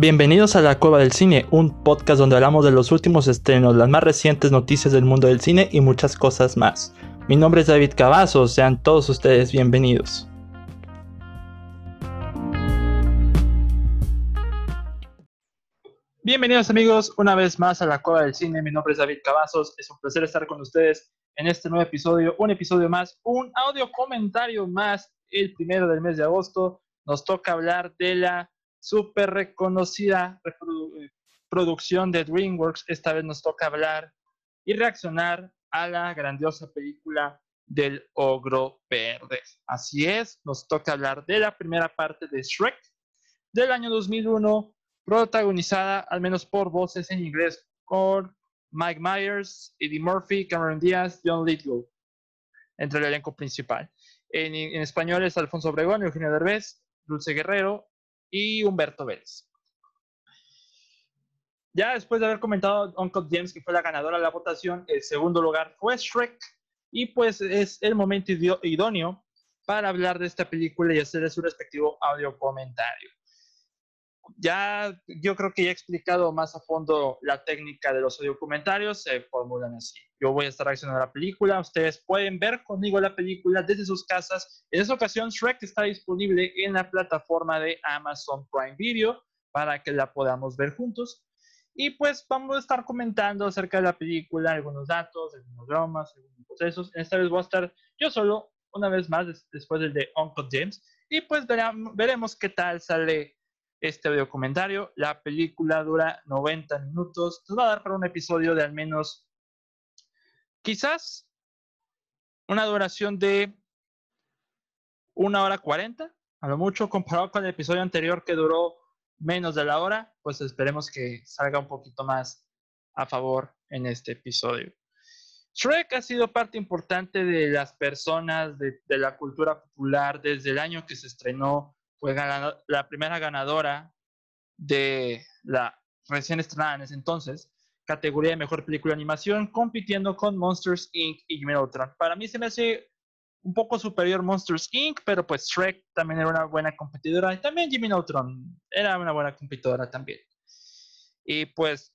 Bienvenidos a La Cueva del Cine, un podcast donde hablamos de los últimos estrenos, las más recientes noticias del mundo del cine y muchas cosas más. Mi nombre es David Cavazos, sean todos ustedes bienvenidos. Bienvenidos amigos una vez más a La Cueva del Cine, mi nombre es David Cavazos, es un placer estar con ustedes en este nuevo episodio, un episodio más, un audio comentario más, el primero del mes de agosto, nos toca hablar de la súper reconocida eh, producción de DreamWorks. Esta vez nos toca hablar y reaccionar a la grandiosa película del Ogro Verde. Así es, nos toca hablar de la primera parte de Shrek del año 2001, protagonizada al menos por voces en inglés con Mike Myers, Eddie Murphy, Cameron Diaz, John Lithgow, entre el elenco principal. En, en español es Alfonso Obregón, Eugenio Derbez, Dulce Guerrero, y Humberto Vélez. Ya después de haber comentado Uncle James, que fue la ganadora de la votación, el segundo lugar fue Shrek, y pues es el momento idóneo para hablar de esta película y hacerle su respectivo audio comentario ya yo creo que ya he explicado más a fondo la técnica de los documentarios, se formulan así. Yo voy a estar reaccionando a la película, ustedes pueden ver conmigo la película desde sus casas. En esta ocasión, Shrek está disponible en la plataforma de Amazon Prime Video para que la podamos ver juntos. Y pues vamos a estar comentando acerca de la película, algunos datos, algunos dramas, algunos procesos. Esta vez voy a estar yo solo, una vez más, después del de Uncle James. Y pues veremos qué tal sale este video comentario. La película dura 90 minutos. Nos va a dar para un episodio de al menos, quizás, una duración de una hora 40, a lo mucho, comparado con el episodio anterior que duró menos de la hora, pues esperemos que salga un poquito más a favor en este episodio. Shrek ha sido parte importante de las personas, de, de la cultura popular desde el año que se estrenó fue la primera ganadora de la recién estrenada en ese entonces categoría de mejor película de animación, compitiendo con Monsters Inc. y Jimmy Neutron. Para mí se me hace un poco superior Monsters Inc., pero pues Shrek también era una buena competidora y también Jimmy Neutron era una buena competidora también. Y pues,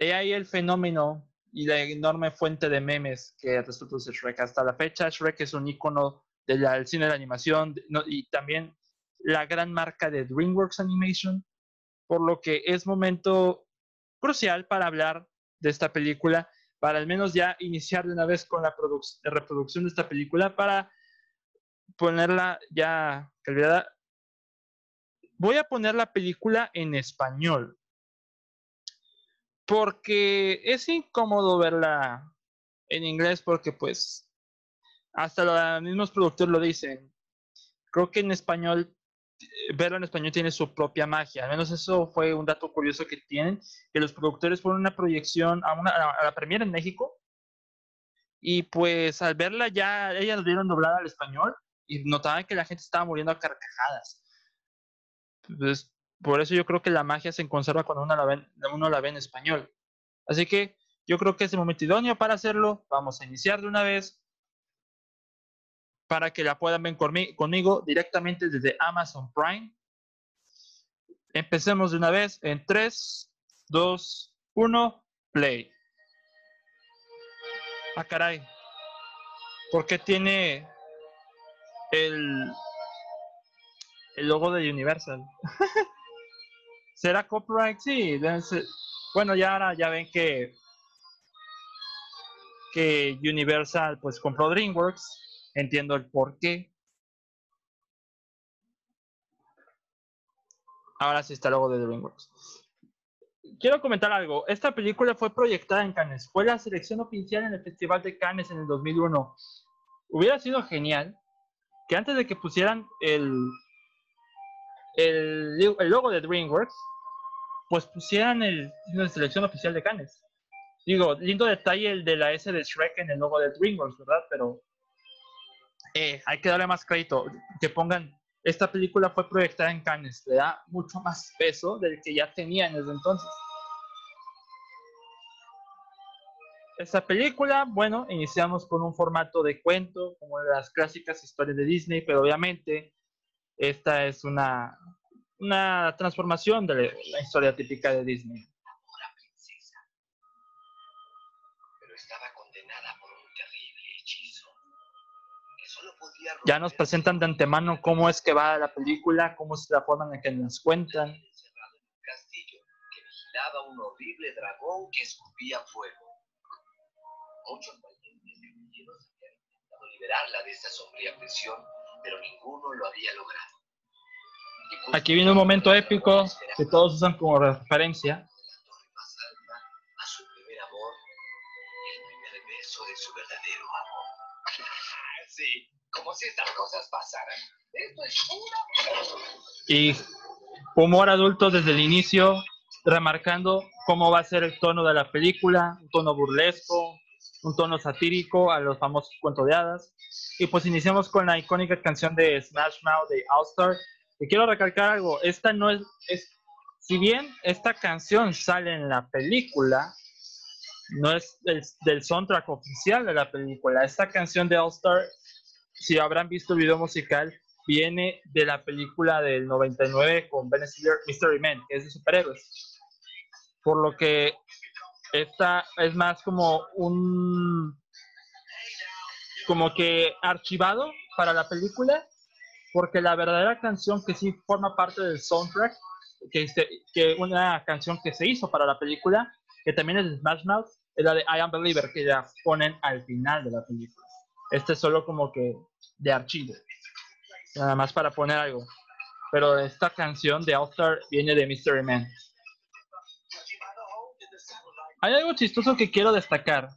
he ahí el fenómeno y la enorme fuente de memes que resultó ser Shrek. Hasta la fecha, Shrek es un icono del cine de animación y también la gran marca de DreamWorks Animation, por lo que es momento crucial para hablar de esta película, para al menos ya iniciar de una vez con la reproducción de esta película, para ponerla ya calidad. Voy a poner la película en español, porque es incómodo verla en inglés, porque pues hasta los mismos productores lo dicen. Creo que en español verlo en español tiene su propia magia. Al menos eso fue un dato curioso que tienen, que los productores fueron una proyección a, a la premier en México y pues al verla ya, ellas lo dieron doblada al español y notaban que la gente estaba muriendo a carcajadas. Pues, por eso yo creo que la magia se conserva cuando uno la, uno la ve en español. Así que yo creo que es el momento idóneo para hacerlo. Vamos a iniciar de una vez para que la puedan ver conmigo directamente desde Amazon Prime. Empecemos de una vez en 3, 2, 1, play. Ah, caray. ¿Por qué tiene el, el logo de Universal? ¿Será copyright? Sí, bueno, ya ahora ya ven que que Universal pues compró DreamWorks entiendo el por qué. Ahora sí está el logo de DreamWorks. Quiero comentar algo. Esta película fue proyectada en Cannes. Fue la selección oficial en el Festival de Cannes en el 2001. Hubiera sido genial que antes de que pusieran el, el, logo de DreamWorks, pues pusieran el, la selección oficial de Cannes. Digo, lindo detalle el de la S de Shrek en el logo de DreamWorks, ¿verdad? Pero eh, hay que darle más crédito, que pongan, esta película fue proyectada en Cannes, le da mucho más peso del que ya tenía en ese entonces. Esta película, bueno, iniciamos con un formato de cuento, como las clásicas historias de Disney, pero obviamente esta es una, una transformación de la historia típica de Disney. Ya nos presentan de antemano cómo es que va la película, cómo es la forma en la que nos cuentan. habían intentado liberarla de sombría pero ninguno lo había logrado. Aquí viene un momento épico que todos usan como referencia. A su primer amor, el primer beso de su verdadero amor. Sí, como si estas cosas pasaran. Y humor adulto desde el inicio, remarcando cómo va a ser el tono de la película, un tono burlesco, un tono satírico a los famosos cuentos de hadas. Y pues iniciamos con la icónica canción de Smash Mouth de All Star. Y quiero recalcar algo, esta no es, es, si bien esta canción sale en la película, no es del, del soundtrack oficial de la película. Esta canción de All Star, si habrán visto el video musical, viene de la película del 99 con Ben Stiller, Mystery Man, que es de superhéroes. Por lo que esta es más como un como que archivado para la película porque la verdadera canción que sí forma parte del soundtrack que, que una canción que se hizo para la película que también es de Smash Mouth es la de I Am Believer que ya ponen al final de la película este es solo como que de archivo nada más para poner algo pero esta canción de All Star viene de Mystery Man hay algo chistoso que quiero destacar.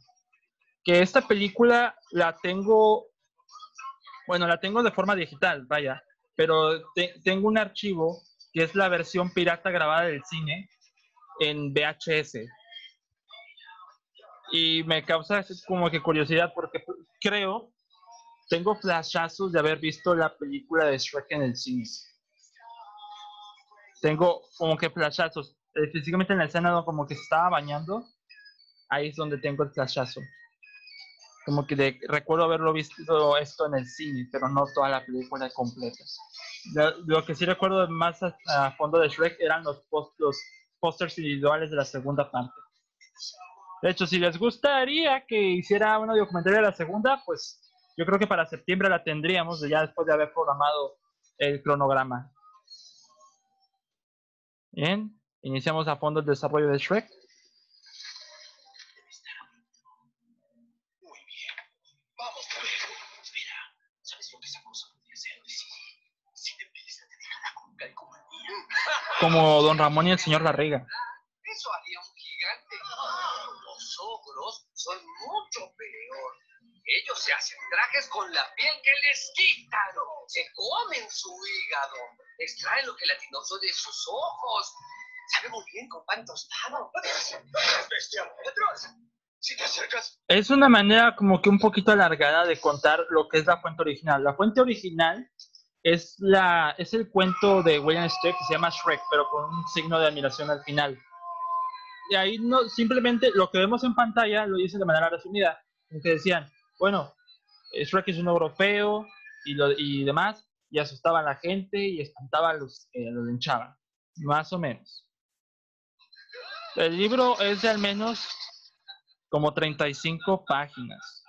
Que esta película la tengo, bueno, la tengo de forma digital, vaya, pero tengo un archivo que es la versión pirata grabada del cine en VHS. Y me causa como que curiosidad porque creo, tengo flashazos de haber visto la película de Shrek en el cine. Tengo como que flashazos, específicamente en la escena como que se estaba bañando ahí es donde tengo el flashazo. Como que recuerdo haberlo visto esto en el cine, pero no toda la película completa. Lo, que sí recuerdo más a, fondo de Shrek eran los, los pósters individuales de la segunda parte. De hecho, si les gustaría que hiciera una documentaria de la segunda, pues yo creo que para septiembre la tendríamos, ya después de haber programado el cronograma. Bien, iniciamos a fondo el desarrollo de Shrek. como Don Ramón y el señor Barriga. Eso haría un gigante. Los ogros son mucho peor. Ellos se hacen trajes con la piel que les quitan. Se comen su hígado. Extraen lo que gelatinoso de sus ojos. Sabe muy bien con pan tostado. Es una manera como que un poquito alargada de contar lo que es la fuente original. La fuente original es, la, es el cuento de William Shakespeare que se llama Shrek, pero con un signo de admiración al final. Y ahí no, simplemente lo que vemos en pantalla lo dice de manera resumida, que decían, bueno, eh, Shrek es un ogro feo y, lo, y demás, y asustaba a la gente y espantaba a los que lo linchaban, más o menos. El libro es de al menos como 35 páginas.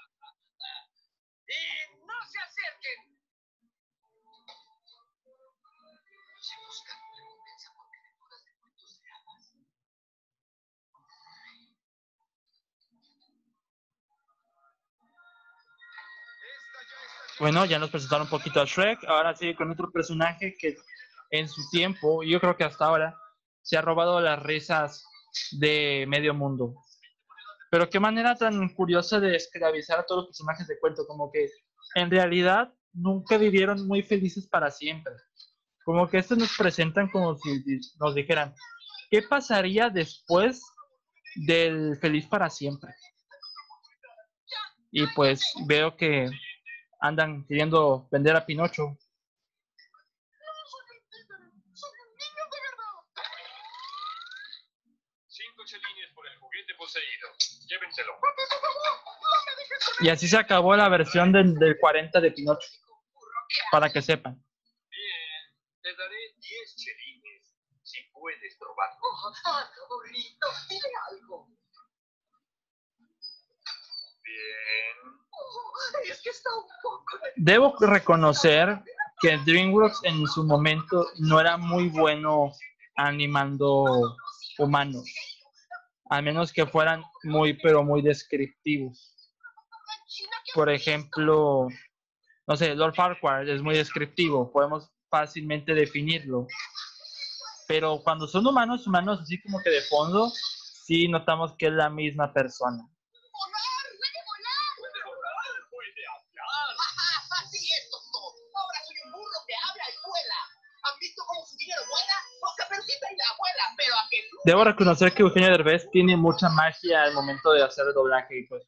Bueno, ya nos presentaron un poquito a Shrek, ahora sí con otro personaje que en su tiempo, y yo creo que hasta ahora, se ha robado las risas de medio mundo. Pero qué manera tan curiosa de esclavizar a todos los personajes de cuento, como que en realidad nunca vivieron muy felices para siempre. Como que estos nos presentan como si nos dijeran, ¿qué pasaría después del feliz para siempre? Y pues veo que andan queriendo vender a Pinocho. Y así se acabó la versión del, del 40 de Pinocho. Para que sepan. Bien, te daré 10 chelines si puedes probar. Oh, ah, burrito, dile algo. Bien. Debo reconocer que DreamWorks en su momento no era muy bueno animando humanos, a menos que fueran muy, pero muy descriptivos. Por ejemplo, no sé, Lord Farquhar es muy descriptivo, podemos fácilmente definirlo. Pero cuando son humanos, humanos así como que de fondo, sí notamos que es la misma persona. Debo reconocer que Eugenio Derbez tiene mucha magia al momento de hacer doblaje. Pues,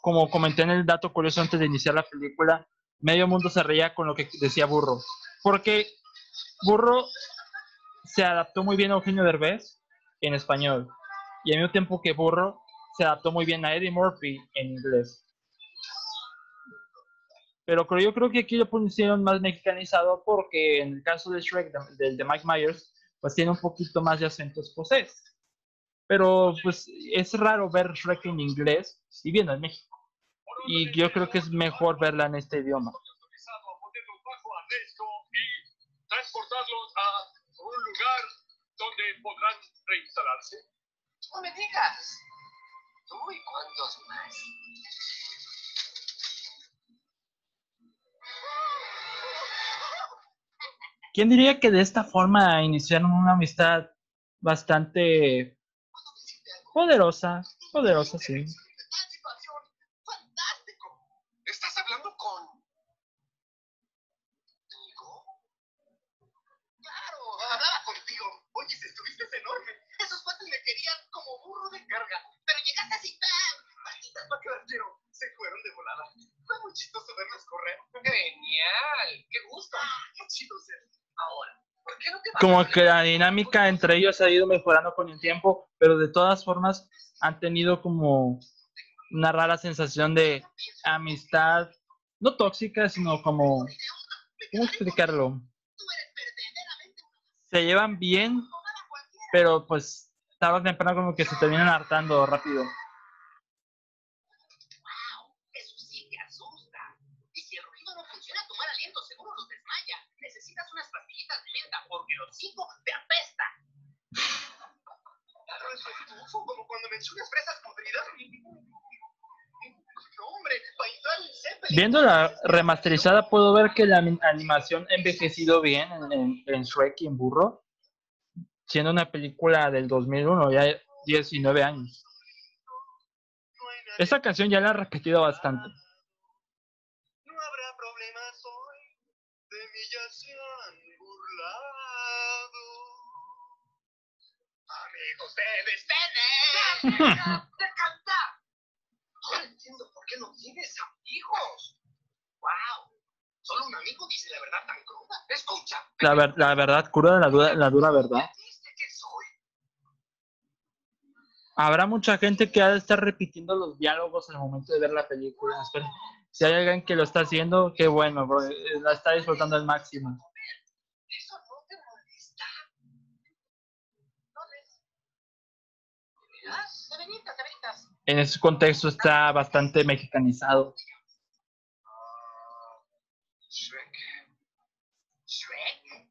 como comenté en el dato curioso antes de iniciar la película, medio mundo se reía con lo que decía Burro. Porque Burro se adaptó muy bien a Eugenio Derbez en español. Y al mismo tiempo que Burro se adaptó muy bien a Eddie Murphy en inglés. Pero yo creo que aquí lo pusieron más mexicanizado porque en el caso de Shrek, del de Mike Myers, pues tiene un poquito más de acento escocés. Pero pues es raro ver Shrek en inglés y viendo en México. Y yo creo que es mejor verla en este idioma. transportarlos a un lugar donde podrán reinstalarse. No me digas. Uy, cuántos más. ¿Quién diría que de esta forma iniciaron una amistad bastante poderosa? Poderosa, sí. ¿Estás hablando con... Claro, hablaba contigo. Oye, estuviste enorme. Esos cuates me querían como burro de carga. Pero llegaste así, ¡pam! Malditas quiero. Se fueron de volada. Fue muy chistoso verlos correr. Genial. Qué gusto. Qué chido ser. Como que la dinámica entre ellos ha ido mejorando con el tiempo, pero de todas formas han tenido como una rara sensación de amistad, no tóxica, sino como, ¿cómo explicarlo? Se llevan bien, pero pues tarde o temprano como que se terminan hartando rápido. porque los cinco te apesta. como cuando mencionas fresas podridas. Viendo la remasterizada puedo ver que la animación ha envejecido bien en, en, Shrek y en Burro, siendo una película del 2001, ya 19 años. Esta canción ya la he repetido bastante. Ustedes tienen ¡De cantar! Ahora entiendo por qué no tienes amigos. ¡Wow! Solo un amigo dice la verdad tan cruda. Escucha. La, ver, la verdad cruda, la dura, la dura verdad. Habrá mucha gente que ha de estar repitiendo los diálogos en el momento de ver la película. Si hay alguien que lo está haciendo, qué bueno, bro. la está disfrutando al máximo. En ese contexto está bastante mexicanizado. Shrek. Shrek.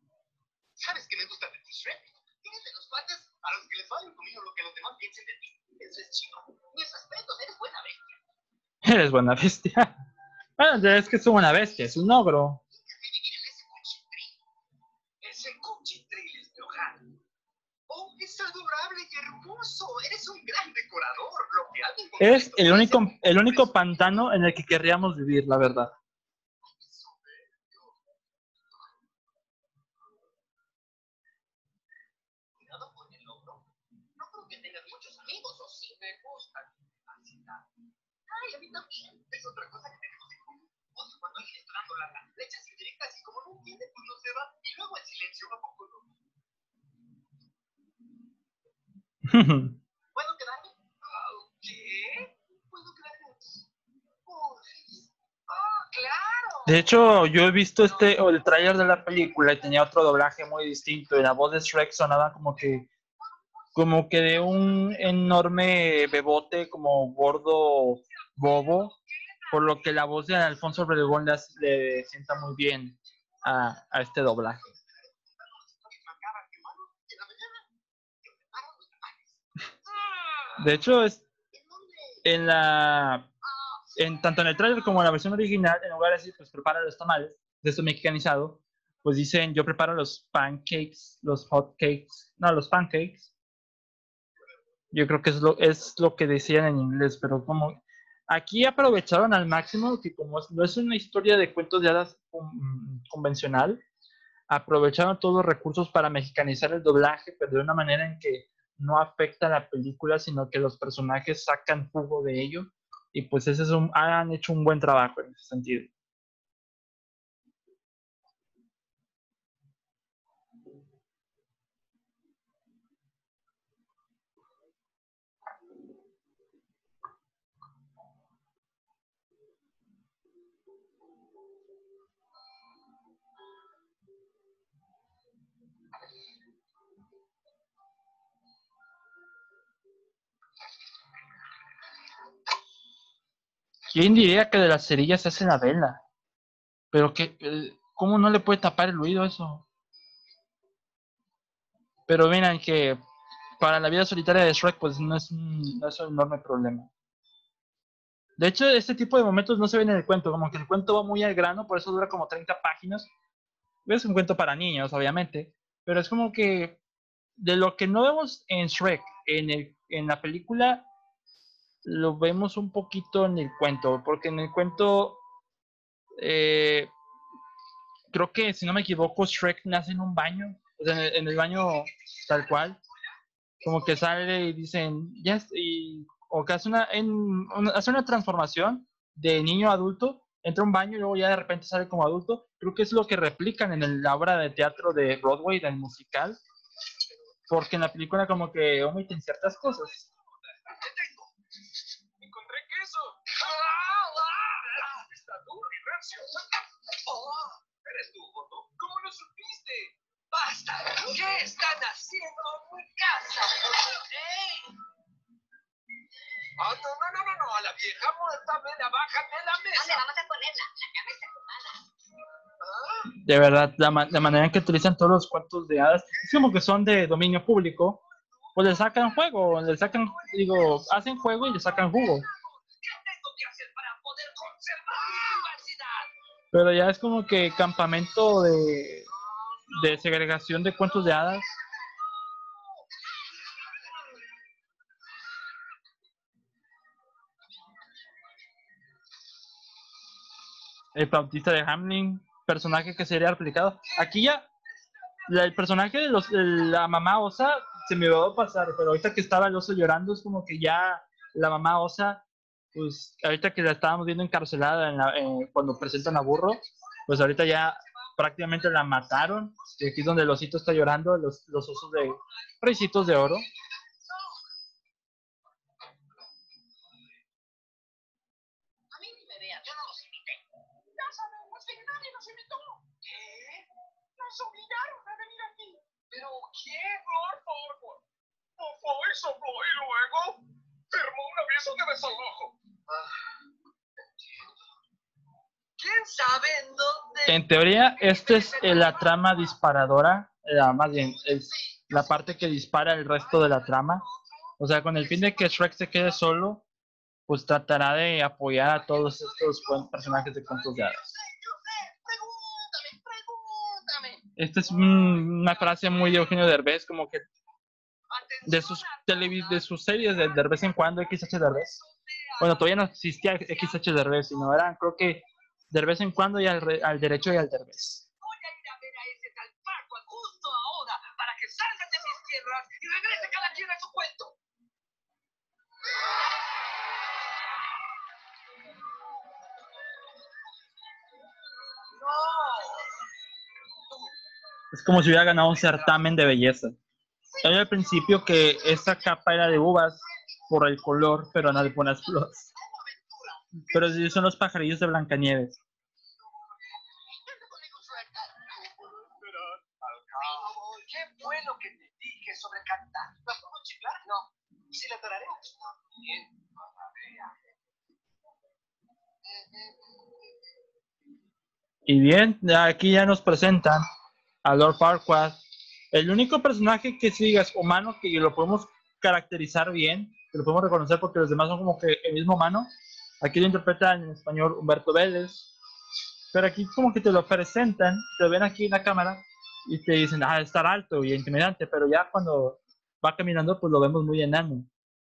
¿Sabes qué me gusta de ti, Shrek? Tienes de los cuates a los que les vale un comino lo que los demás piensen de ti. Eso es chido. Mis respetos, eres buena bestia. Eres buena bestia. Bueno, es que es una bestia, es un ogro. Ese cuchitril es mi hogar. Oh, es adorable y hermoso. Eres un gran decorador. Es el único, el único pantano en el que querríamos vivir, la verdad. Cuidado con el logro. No creo que tengas muchos amigos, o sí me gusta. Ay, a mí también. Es otra cosa que tenemos en común. Odio cuando alguien está dando la le echas indirectas y como no entiende, pues no se va. Y luego el silencio va poco no. De hecho, yo he visto este, el tráiler de la película y tenía otro doblaje muy distinto y la voz de Shrek sonaba como que, como que de un enorme bebote, como gordo bobo, por lo que la voz de Alfonso Obregón le, le sienta muy bien a, a este doblaje. De hecho, es en la en tanto en el trailer como en la versión original, en lugar de decir, pues prepara los tamales, de esto mexicanizado, pues dicen, yo preparo los pancakes, los hot cakes, no, los pancakes. Yo creo que es lo, es lo que decían en inglés, pero como aquí aprovecharon al máximo que como no es una historia de cuentos de hadas con- convencional, aprovecharon todos los recursos para mexicanizar el doblaje, pero de una manera en que no afecta a la película, sino que los personajes sacan jugo de ello. Y pues ese es un, han hecho un buen trabajo en ese sentido. ¿Quién diría que de las cerillas se hace la vela? Pero que, ¿cómo no le puede tapar el oído eso? Pero miren que para la vida solitaria de Shrek, pues no es un, no es un enorme problema. De hecho, este tipo de momentos no se ven en el cuento, como que el cuento va muy al grano, por eso dura como 30 páginas. Es un cuento para niños, obviamente, pero es como que de lo que no vemos en Shrek, en, el, en la película, lo vemos un poquito en el cuento, porque en el cuento, eh, creo que si no me equivoco, Shrek nace en un baño, o sea, en el, baño tal cual, como que sale y dicen, ya, es- y, o que hace una, hace una transformación de niño a adulto, entra un baño y luego ya de repente sale como adulto, creo que es lo que replican en el- la obra de teatro de Broadway, del musical, porque en la película como que omiten ciertas cosas. ¿Qué tengo? Encontré queso. ¡Ah! ¡Ah! Está duro y rancio. ¡Oh! ¿Eres tú, Joto? ¿Cómo lo supiste? ¡Basta! ¿Qué están haciendo en mi casa? ¡Ey! Ah, no, no, no, no, no. A la vieja muerta me la bajan de la ¿Dónde mesa. vamos a ponerla? La cama está ocupada. Ah, De verdad, la, ma- la manera en que utilizan todos los cuentos de hadas, es como que son de dominio público, pues le sacan juego, le sacan, digo, hacen juego y le sacan jugo. ¿Qué tengo que hacer para poder conservar? Pero ya es como que campamento de, de segregación de cuentos de hadas. El bautista de Hamlin, personaje que sería replicado. Aquí ya, el personaje de, los, la mamá osa se me va a pasar, pero ahorita que estaba el oso llorando es como que ya la mamá osa, pues ahorita que la estábamos viendo encarcelada en la- eh, cuando presentan a Burro, pues ahorita ya prácticamente la mataron. Y aquí es donde el osito está llorando, los, los osos de ricitos de oro. Nos obligaron a venir aquí. ¿Pero quién, Lord Farquaad? Fue y sopló y luego firmó un aviso de desalojo. Ah, entiendo. ¿Quién sabe en dónde? En teoría, esta es eh, la trama disparadora, eh, más bien, es la parte que dispara el resto de la trama. O sea, con el fin de que Shrek se quede solo, pues tratará de apoyar a todos estos personajes de cuentos de hadas. Esta es un- una frase muy de Eugenio Derbez, como que de sus, de sus series de, de vez en cuando, XH Derbez. Bueno, todavía no existía XH Derbez, sino eran, creo que de vez en cuando y al, re- al derecho y al Derbez. Voy a ir a ver a ese tal Farquaad justo ahora para que salgan de mis tierras y regrese cada quien a su cuento. Es como si hubiera ganado un certamen de belleza. Sabía al principio que esa capa era de uvas por el color, pero no de buenas flores. Pero son los pajarillos de Blancanieves. ¿qué fue lo que te dije sobre cantar? ¿La puedo chiflar? No. ¿Y si la tararemos? Tararea. Y bien, aquí ya nos presentan a Lord Farquaad. El único personaje que sigue es humano que lo podemos caracterizar bien, que lo podemos reconocer porque los demás son como que el mismo humano. Aquí lo interpreta en español Humberto Vélez. Pero aquí como que te lo presentan, te ven aquí en la cámara y te dicen, ah, estar alto y intimidante, pero ya cuando va caminando pues lo vemos muy enano.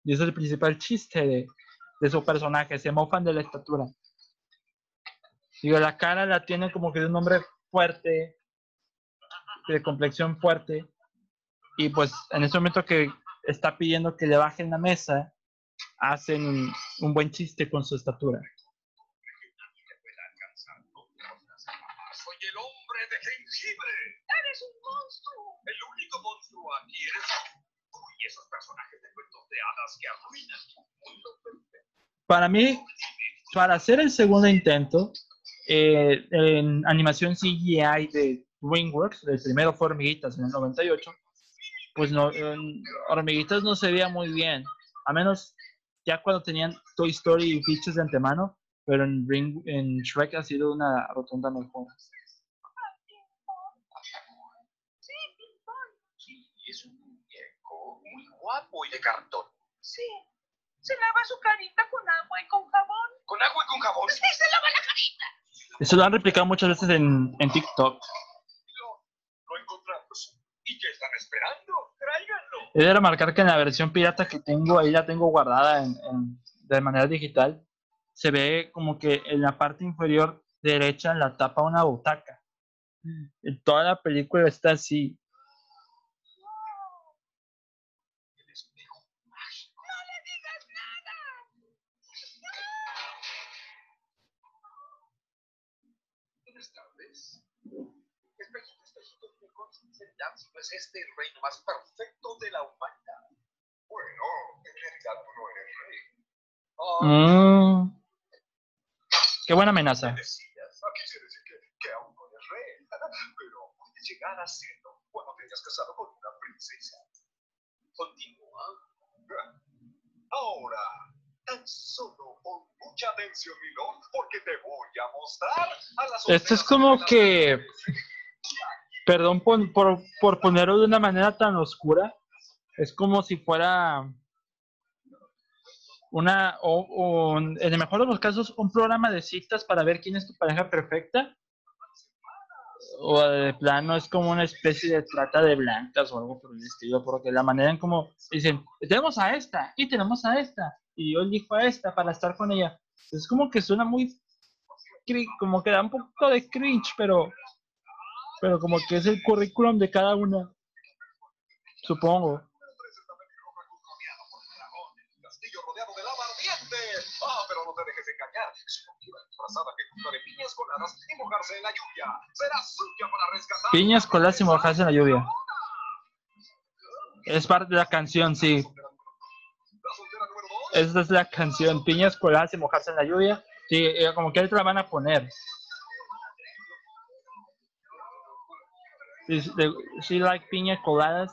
Y ese es el principal chiste de, de su personaje, se mofan de la estatura. Digo, la cara la tiene como que de un hombre fuerte, de complexión fuerte. Y pues en este momento que está pidiendo que le bajen la mesa, hacen un, un buen chiste con su estatura. Soy el hombre de jengibre. ¡Eres un monstruo! El único monstruo aquí eres tú y esos personajes de cuentos de hadas que arruinan tu mundo perfecto. Para mí, para hacer el segundo intento, eh, en animación CGI de DreamWorks, el primero fue Hormiguitas en el 98, pues no, en Hormiguitas no se veía muy bien, a menos ya cuando tenían Toy Story y fichas de antemano, pero en, Ring- en Shrek ha sido una rotunda mejora. Sí, ping-pong. Sí, es un muñeco muy guapo y de cartón. Sí. Se lava su carita con agua y con jabón. Con agua y con jabón. Sí, se lava la carita. Eso lo han replicado muchas veces en, en TikTok. ¿Y qué están esperando? Tráiganlo. He de remarcar que en la versión pirata que tengo, ahí la tengo guardada en- en- de manera digital, se ve como que en la parte inferior derecha la tapa una butaca. En toda la película está así. El espejo mágico. ¡No le digas nada! Buenas tardes. Espejito, espejito, ¿qué consideran si no es este el reino más perfecto de la humanidad? Bueno, en realidad tú no eres rey. Ah, Mm. Qué buena amenaza. Aquí quiere decir que, que aún no eres rey, pero puedes llegar a serlo cuando te hayas casado con una princesa. Continúa. Ahora, tan solo pon mucha atención, mi lord, porque te voy a mostrar a las Esto es como que, perdón por, por, ponerlo de una manera tan oscura, es como si fuera una, o, en el mejor de los casos, un programa de citas para ver quién es tu pareja perfecta. O de plano es como una especie de trata de blancas o algo por el estilo, porque la manera en como dicen, tenemos a esta y tenemos a esta, y yo elijo a esta para estar con ella. Es como que suena muy como que da un poco de cringe, pero pero como que es el currículum de cada una. Supongo. piñas coladas y mojarse en la lluvia. Es parte de la canción, sí. Esta es la canción. Piñas coladas y mojarse en la lluvia. Sí, eh, como que la van a poner. Is the- She like piñas coladas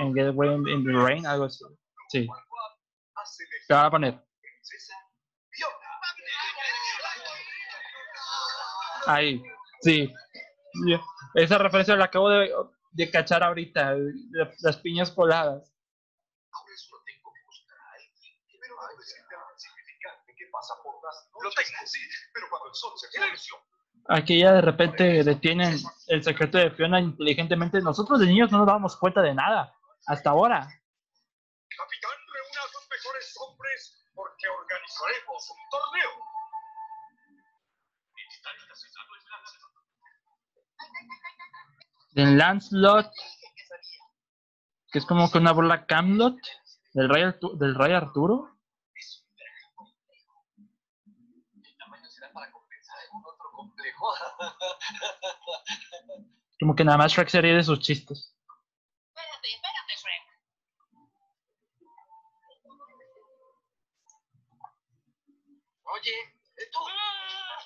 and get away in, the rain, algo así. Sí, la van a poner. Ahí, sí. Esa referencia la acabo de, de cachar ahorita, las piñas coladas. Lo tengo, sí. Pero cuando el sol se. Aquí ya de repente detienen el secreto de Fiona inteligentemente. Nosotros de niños no nos dábamos cuenta de nada, hasta ahora. Capitán, reúna a sus mejores hombres porque organizaremos un torneo. De Lancelot, que es como que una bola Camlot, del rey, Artu- del rey Arturo. Como que nada más Shrek sería de sus chistes. Espérate, espérate, Shrek. Oye, tú. ¡Ah!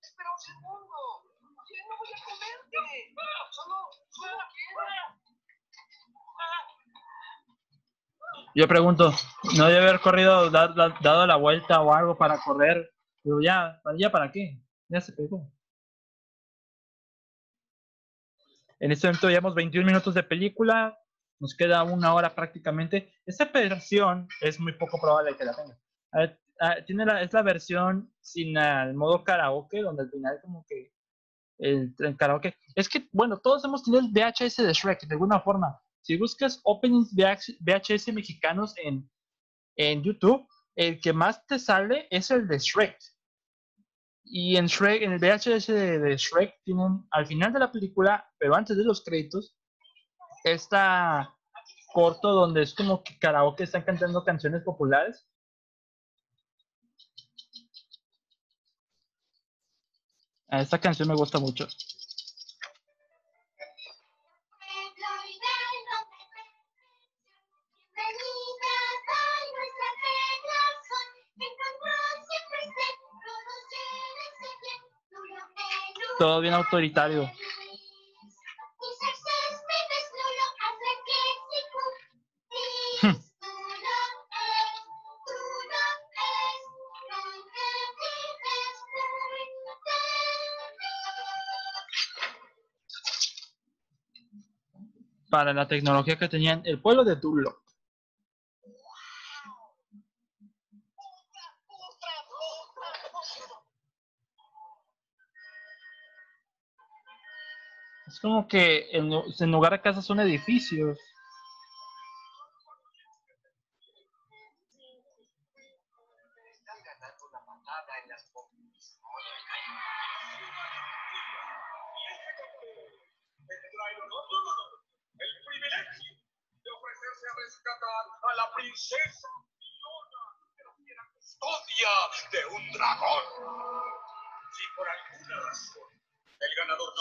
Espera un segundo. No voy a comerte. Solo, solo. Ah. Yo pregunto, ¿no debe haber corrido, dado, dado la vuelta o algo para correr? Pero ya, ¿ya para qué? Ya se pegó. En este momento llevamos 21 minutos de película, nos queda una hora prácticamente. Esta versión es muy poco probable que la tenga. Tiene la, es la versión sin el modo karaoke, donde al final como que el, el karaoke... Es que, bueno, todos hemos tenido el VHS de Shrek de alguna forma. Si buscas openings VH VHS mexicanos en, en YouTube, el que más te sale es el de Shrek. Y en Shrek, en el VHS de, Shrek, tienen al final de la película, pero antes de los créditos, esta corto donde es como que karaoke están cantando canciones populares. Ah, Esta canción me gusta mucho. Todo bien autoritario. Para la tecnología que tenían el pueblo de Dunlop. Como que en, en lugar de casas son edificios.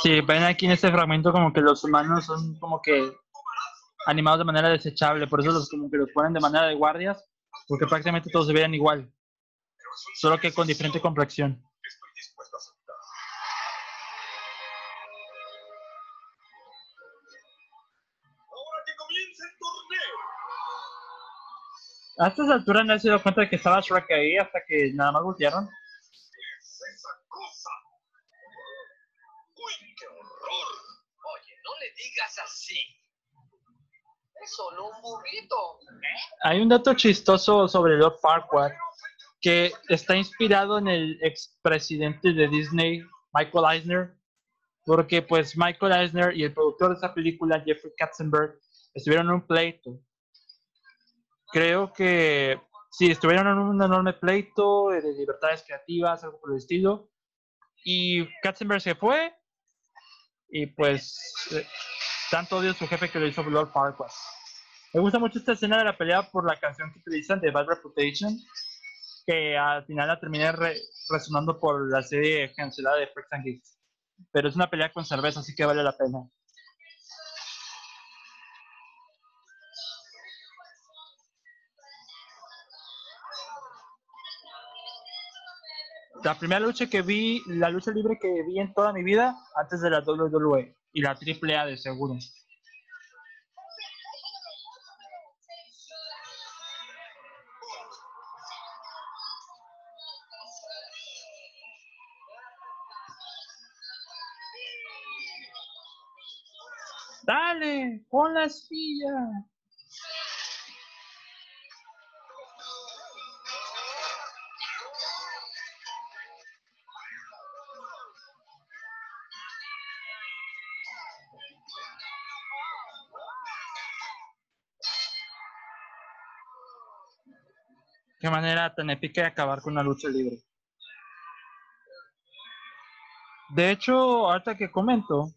Sí, ven aquí en este fragmento como que los humanos son como que animados de manera desechable, por eso los como que los ponen de manera de guardias, porque prácticamente todos se vean igual, solo que con diferente complexión. a estas alturas no se dio cuenta de que estaba Shrek ahí hasta que nada más voltearon. ¿Qué es esa cosa? ¡Uy, qué horror! Oye, no le digas así. Es solo un burrito. Hay un dato chistoso sobre Lord Farquaad que está inspirado en el expresidente de Disney, Michael Eisner, porque pues Michael Eisner y el productor de esa película, Jeffrey Katzenberg, estuvieron en un pleito. Creo que sí, estuvieron en un enorme pleito de libertades creativas, algo por el estilo, y Katzenberg se fue, y pues eh, tanto odio a su jefe que lo hizo Lord Farquaad. Me gusta mucho esta escena de la pelea por la canción que utilizan de Bad Reputation, que al final la terminé re- resonando por la serie cancelada de Freaks and Geeks. Pero es una pelea con cerveza, así que vale la pena. La primera lucha que vi, la lucha libre que vi en toda mi vida, antes de la WWE y la AAA de seguro. Dale, pon la silla. Qué manera tan épica de acabar con una lucha libre. De hecho, ahorita que comento,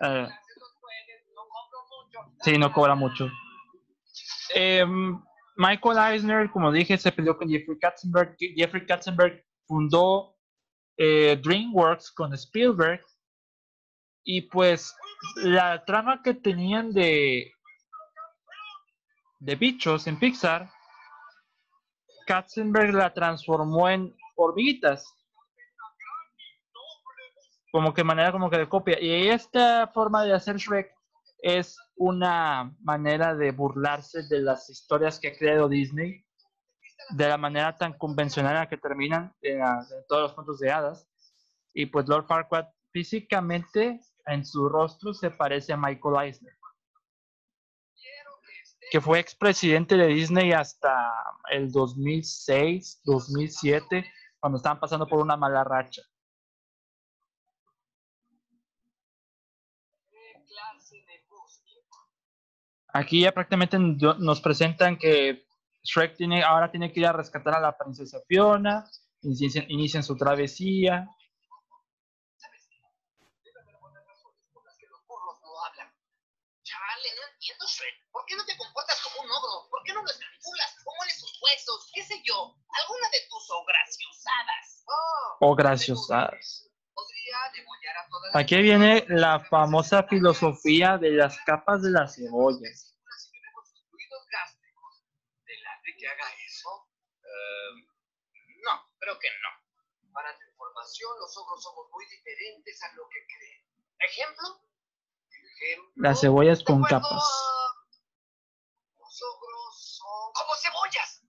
eh, sí, no cobra mucho. Em, Michael Eisner, como dije, se peleó con Jeffrey Katzenberg. Jeffrey Katzenberg fundó eh, DreamWorks con Spielberg. Y pues la trama que tenían de, de bichos en Pixar, Katzenberg la transformó en hormiguitas. Como que manera como que de copia. Y esta forma de hacer Shrek es una manera de burlarse de las historias que ha creado Disney, de la manera tan convencional en la que terminan en, en todos los cuentos de hadas. Y pues Lord Farquaad físicamente en su rostro se parece a Michael Eisner, que fue expresidente de Disney hasta el 2006, 2007, cuando estaban pasando por una mala racha. Aquí ya prácticamente no- nos presentan que Shrek tiene, ahora tiene que ir a rescatar a la princesa Fiona, inician, inician su travesía. Debe haber buenas razones por las que los burros no hablan. Chale, no entiendo, Shrek. ¿Por qué no te comportas como un ogro? ¿Por qué no lo estrangulas? ¿Cómo eres sus huesos? ¿Qué sé yo? ¿Alguna de tus? Oh, Oh, graciosadas. a todas las Aquí viene la famosa filosofía de las capas de las cebollas. si tenemos sus fluidos gástricos. ¿Delate que haga eso? Eh, no, creo que no. Para tu información, los ogros somos muy diferentes a lo que creen. ¿Ejemplo? Ejemplo. Las cebollas con capas. Los ogros son como cebollas.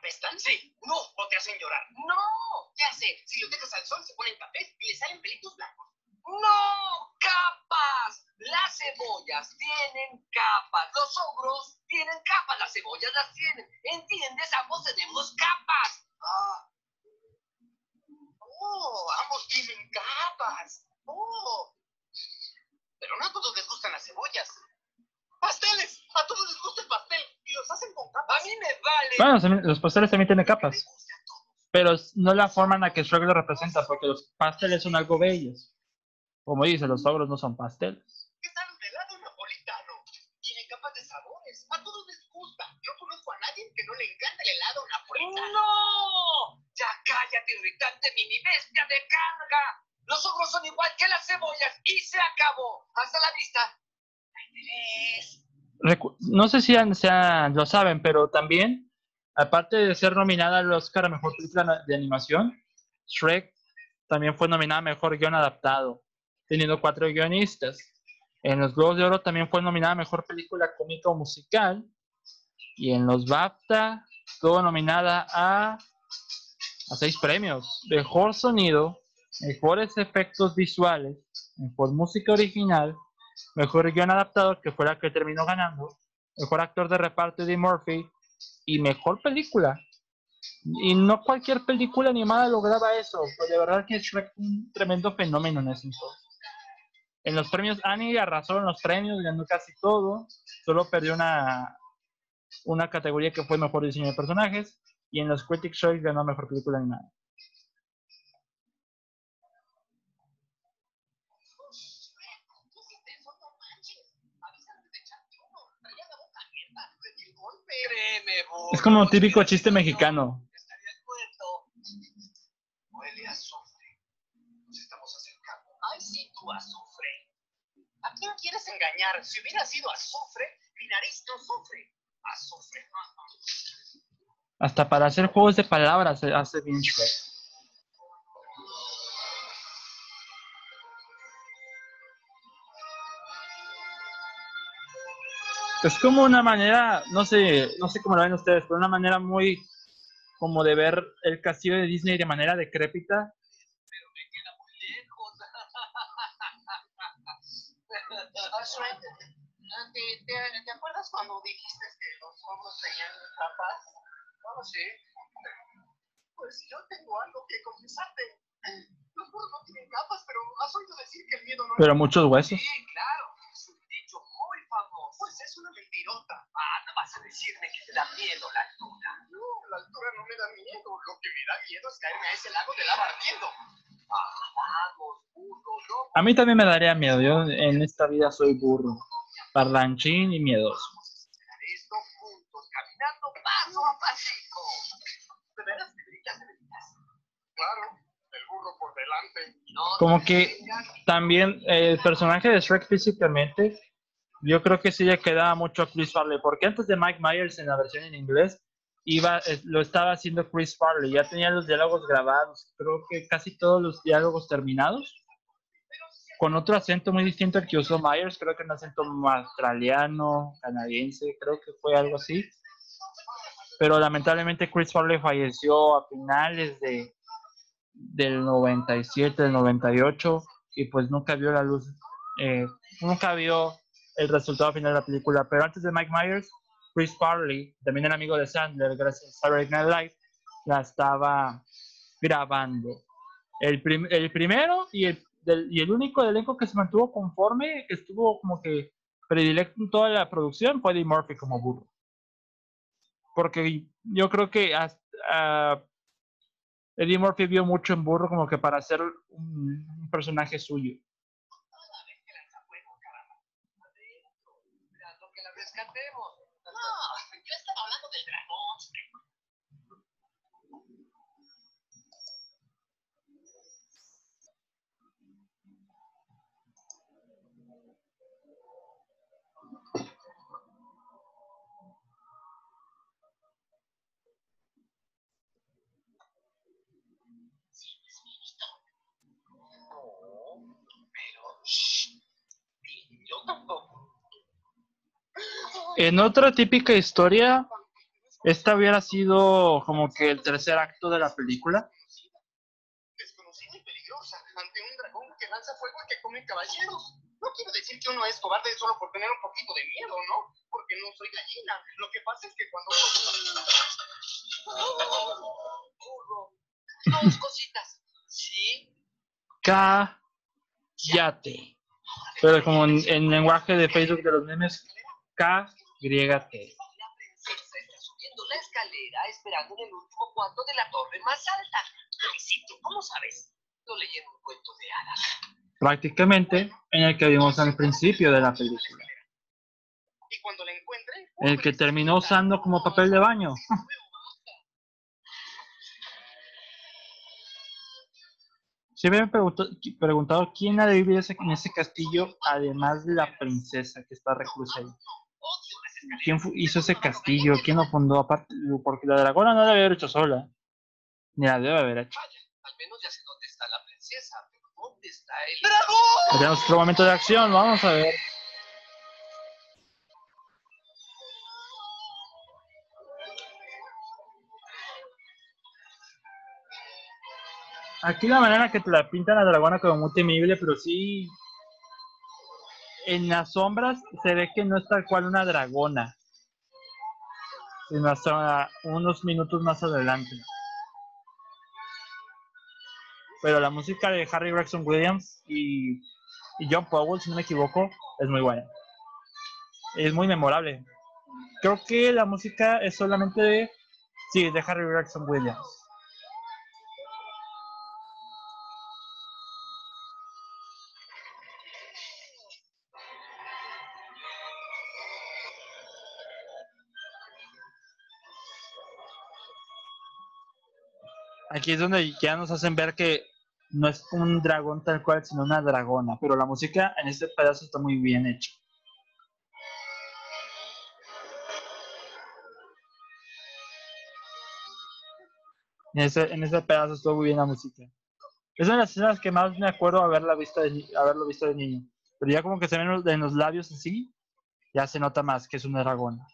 ¿Apestan? Sí. No, o te hacen llorar. No, ya sé. Si los dejas al sol, se ponen cafés y les salen pelitos blancos. ¡No! ¡Capas! Las cebollas tienen capas. Los ogros tienen capas. Las cebollas las tienen. ¿Entiendes? Ambos tenemos capas. Ah. Oh, ambos tienen capas. Oh. Pero no a todos les gustan las cebollas. ¡Pasteles! A todos les gusta el pastel. Y los hacen con capas. A mí me vale. Bueno, los pasteles también tienen capas, pero no la forma en la que Shrek lo representa, porque los pasteles son algo bellos. Como dice, los ogros no son pasteles. ¿Qué tal un helado napolitano? Tiene capas de sabores. A todos les gusta. Yo conozco a nadie que no le encanta el helado napolitano. ¡No! Ya cállate, irritante mini bestia de carga. Los ogros son igual que las cebollas y se acabó. Hasta la vista. Tres. No sé si lo saben, pero también, aparte de ser nominada al Oscar a Mejor Película de Animación, Shrek también fue nominada a Mejor Guión Adaptado, teniendo cuatro guionistas. En los Globos de Oro también fue nominada a Mejor Película Cómica o Musical. Y en los BAFTA estuvo nominada a seis premios. Mejor Sonido, Mejores Efectos Visuales, Mejor Música Original, Mejor Guión Adaptado, que fue la que terminó ganando, Mejor Actor de Reparto Eddie Murphy y Mejor Película. Y no cualquier película animada lograba eso, pues de verdad que Shrek fue un tremendo fenómeno en ese entonces. En los premios Annie arrasó en los premios, ganó casi todo, solo perdió una, una categoría que fue Mejor Diseño de Personajes, y en los Critics' Choice ganó Mejor Película Animada. ¿Qué hiciste eso? No manches. Avísame de echarte uno. Traía la boca abierta. Le di el golpe. Burro. Es como un típico chiste mexicano. Estaría muerto. Huele a azufre. Nos estamos acercando. Ay, sí, tú azufre. ¿A quién quieres engañar? Si hubiera sido azufre, mi nariz no sufre. Azufre. Hasta para hacer juegos de palabras se hace bien Shrek. Es como una manera, no sé, no sé cómo lo ven ustedes, pero una manera muy como de ver el castillo de Disney de manera decrépita. Pero me queda muy lejos. Ah, ¿te, te, te acuerdas cuando dijiste que los ojos tenían capas? No, sí. Pues yo tengo algo que confesarte. Los burros no tienen capas, pero has oído decir que el miedo no Pero muchos huesos. Sí, claro. Es un dicho muy famoso. Pues es una mentirota. Ah, no vas a decirme que te da miedo la altura. No, la altura no me da miedo. Lo que me da miedo es caerme a ese lago de lava ardiendo. Ah, vamos, burro, no. A mí también me daría miedo. Yo en esta vida soy burro, parlanchín y miedoso. Como que-. También el personaje de Shrek físicamente, yo creo que sí le quedaba mucho a Chris Farley, porque antes de Mike Myers en la versión en inglés, iba, eh, lo estaba haciendo Chris Farley, ya tenía los diálogos grabados, creo que casi todos los diálogos terminados, con otro acento muy distinto al que usó Myers, creo que un acento australiano, canadiense, creo que fue algo así. Pero lamentablemente Chris Farley falleció a finales de, del 97, del 98, y pues nunca vio la luz, eh, nunca vio el resultado final de la película. Pero antes de Mike Myers, Chris Farley, también el amigo de Sandler, gracias a Saturday Night Live, la estaba grabando. El, el primero y el, y el único elenco que se mantuvo conforme, que estuvo como que predilecto en toda la producción, fue Eddie Murphy como burro. Porque yo creo que hasta, Eddie Murphy vio mucho en burro como que para hacer un personaje suyo. En otra típica historia, esta hubiera sido como que el tercer acto de la película. Desconocida y peligrosa, ante un dragón que lanza fuego y que come caballeros. No quiero decir que uno es cobarde solo por tener un poquito de miedo, ¿no? Porque no soy gallina. Lo que pasa es que cuando... Dos cositas. ¿Sí? Cállate. Pero como en, en lenguaje de Facebook de los memes, K T. La princesa está subiendo la escalera esperando en el último cuarto de la torre más alta. Luisito, ¿cómo sabes? Estoy leyendo un cuento de hadas. Prácticamente en el que vimos al principio de la película. Y cuando la encuentre... El que terminó usando como papel de baño. Se me han preguntado quién ha de vivir ese- en ese castillo, además de la princesa que está reclusa ahí. ¿Quién hizo ese castillo? ¿Quién lo fundó? Aparte, porque la dragona no la haber hecho sola. Ni la debe haber hecho. Al menos ya sé dónde está la princesa, pero ¿dónde está el ¡Dragón! Tenemos otro momento de acción, vamos a ver. Aquí la manera que te la pintan la dragona como muy temible, pero sí. En las sombras se ve que no es tal cual una dragona. Sino hasta unos minutos más adelante. Pero la música de Harry Gregson Williams y, y John Powell, si no me equivoco, es muy buena. Es muy memorable. Creo que la música es solamente de, sí, de Harry Gregson Williams. Aquí es donde ya nos hacen ver que no es un dragón tal cual, sino una dragona. Pero la música en este pedazo está muy bien hecha. En ese, en ese pedazo estuvo muy bien la música. Es una de las escenas que más me acuerdo haberla visto de, haberlo visto de niño. Pero ya como que se ven en los labios así, ya se nota más que es una dragona.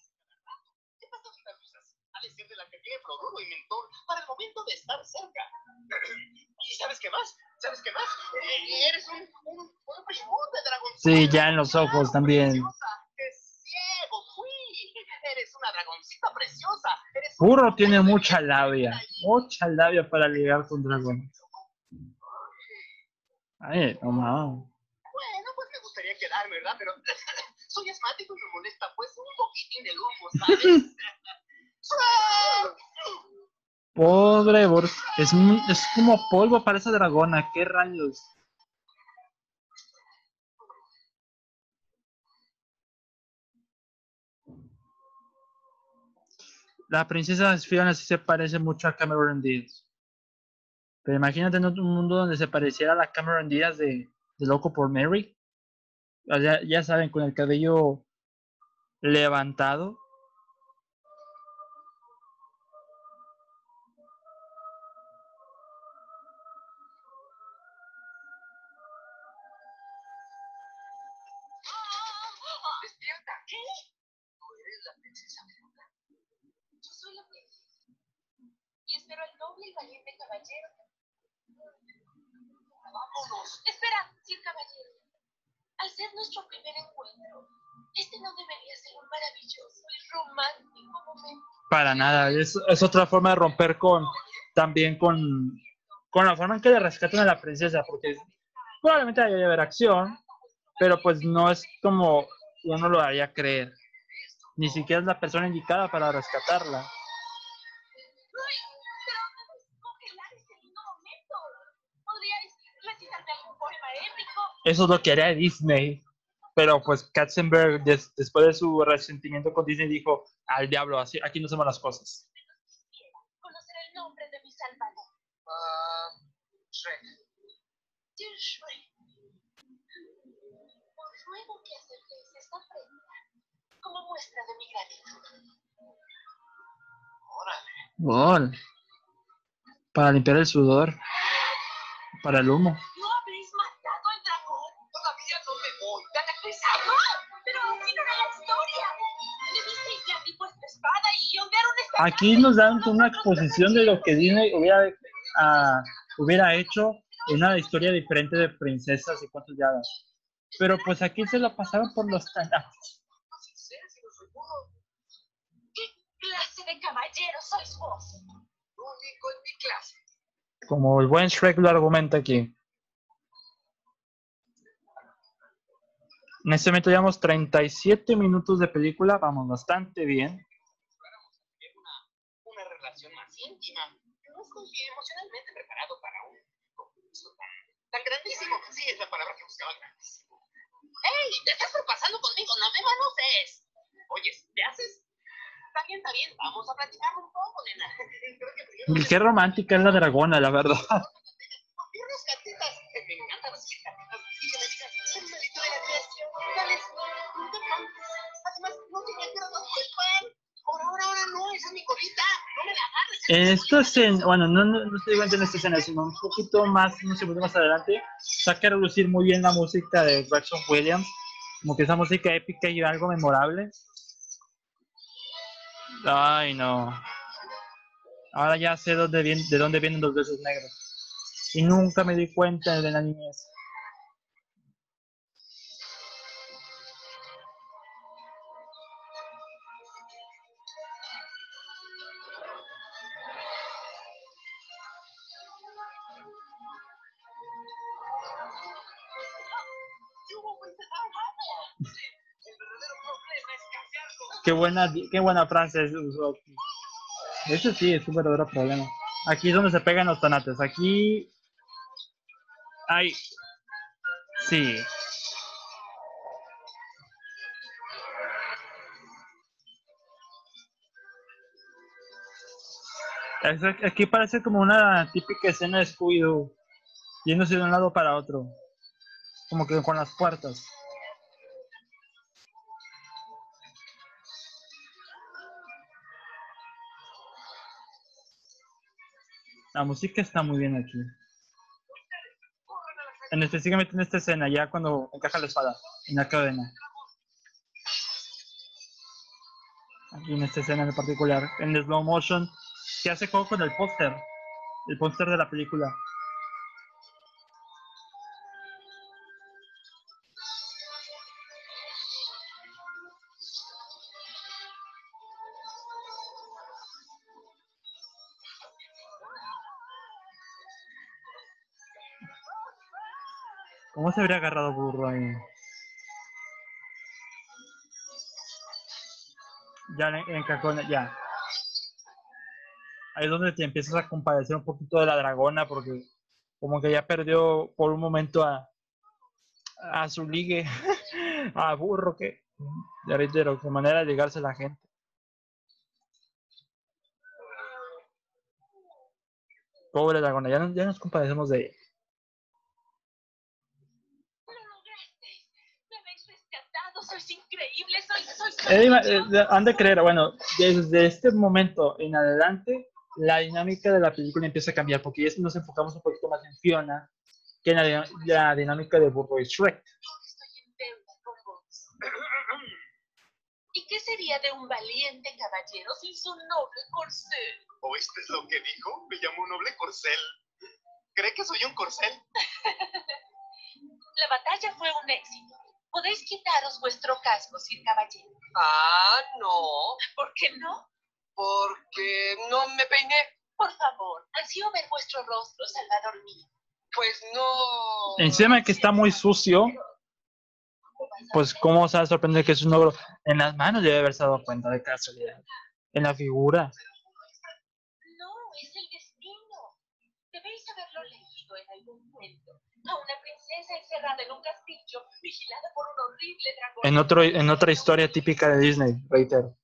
¿Qué pasa, Rusas? Ha de ser de la que tiene fluoruro y mentol para el momento de estar cerca. ¿Y sabes qué más? ¿Sabes qué más? Eh, eres un, un, un de dragoncito. Sí, ya en los ojos también. Preciosa. ¡Qué ciego fui! Eres una dragoncita preciosa. Eres Burro tiene mucha labia, mucha labia para ligar con dragones. Ay, no mames. Bueno, pues me gustaría quedarme, ¿verdad? Pero soy asmático y me molesta pues un poquitín el humo, ¿sabes? Pobre Burro, es, es como polvo para esa dragona, qué rayos. La princesa Fiona sí se parece mucho a Cameron Diaz. Pero imagínate en otro mundo donde se pareciera a la Cameron Diaz de, de Loco por Mary. Ya saben, con el cabello levantado. Valiente caballero. Vámonos. Espera, Sir Caballero. Al ser nuestro primer encuentro, este no debería ser un maravilloso y romántico momento. Para nada, es, es otra forma de romper con también con, con la forma en que le rescatan a la princesa, porque probablemente haya haber acción, pero pues no es como uno lo haría creer. Ni siquiera es la persona indicada para rescatarla. Eso es lo que haría Disney. Pero pues Katzenberg, des- después de su resentimiento con Disney, dijo, al diablo, así, aquí no hacemos las cosas. Conocer el nombre de mi salvador. Ah, Shrek. Dear Shrek. Os ruego que aceptéis esta prenda como muestra de mi gratitud. Órale. Para limpiar el sudor. Para el humo. ¿No Aquí nos dan una exposición de lo que Disney hubiera, ah, hubiera hecho en una historia diferente de princesas y cuentos de hadas. Pero pues aquí se la pasaron por los tanazos. No sincero, si no soy burro. ¿Qué clase de caballero sois vos? Único en mi clase. Como el buen Shrek lo argumenta aquí. En este momento llevamos 37 minutos de película, vamos bastante bien. Tener una, una relación más íntima. Estoy emocionalmente preparado para un compromiso tan, tan grandísimo. Sí, es la palabra que buscaba, grandísimo. ¡Ey! Te estás propasando conmigo, no me manosees. Oye, ¿te haces? Está bien, está bien, vamos a platicar un poco, nena. Creo que. Y qué romántica es la dragona, la verdad. Y unas cartitas. Me encantan las cartitas. Y que me digas, animalito de la creación. Dale, no te plantes. Además, no te quiero no pan. Ahora, ahora, ahora no, esa es mi colita. No me la agarres. En esta escena, bueno, no, no, no estoy igual en esta escena, sino un poquito más, unos segundos más adelante, saca a relucir muy bien la música de Gregson Williams, como que esa música épica y algo memorable. Ay, no. Ahora ya sé dónde viene, de dónde vienen los besos negros. Y nunca me di cuenta de la niñez. Qué buena, qué buena frase es. Eso sí, es un verdadero problema. Aquí es donde se pegan los tanates. Aquí. Ay. Sí. Aquí parece como una típica escena de Scooby-Doo. Yéndose de un lado para otro. Como que con las puertas. La música está muy bien aquí. En específicamente en esta escena, ya cuando encaja la espada en la cadena. Aquí en esta escena en particular, en slow motion, que hace juego con el póster, el póster de la película. ¿Cómo se habría agarrado burro ahí? Ya encajó, en- ya. Ahí es donde te empiezas a compadecer un poquito de la dragona, porque como que ya perdió por un momento a, a su ligue, a burro, que ya reitero, qué manera de llegarse la gente. Pobre dragona, ya, ya nos compadecemos de ella. ¡Lo lograsteis! ¡Me habéis rescatado! ¡Sois increíbles! ¡Sois, sois Eh, ima- maravillosos! eh, han de creer, bueno, desde este momento en adelante, la dinámica de la película empieza a cambiar, porque ya nos enfocamos un poquito más en Fiona que en la, la dinámica de Burro y Shrek. Estoy en deuda con vos. ¿Y qué sería de un valiente caballero sin su noble corcel? ¿Oíste lo que dijo? Me llamó noble corcel. ¿Cree que soy un corcel? La batalla fue un éxito. Podéis quitaros vuestro casco, Sir Caballero. Ah, no, ¿Por qué no? porque no me peiné. Por favor, ansío ver vuestro rostro, Salvador mío. Pues no. Encima que está muy sucio, pues cómo se va a sorprender que es un ogro. En las manos debe haberse dado cuenta de casualidad. En la figura. No, es el destino. Debéis haberlo leído en algún cuento. A una princesa encerrada en un castillo, vigilada por un horrible dragón. En, otro, en otra historia típica de Disney, reitero.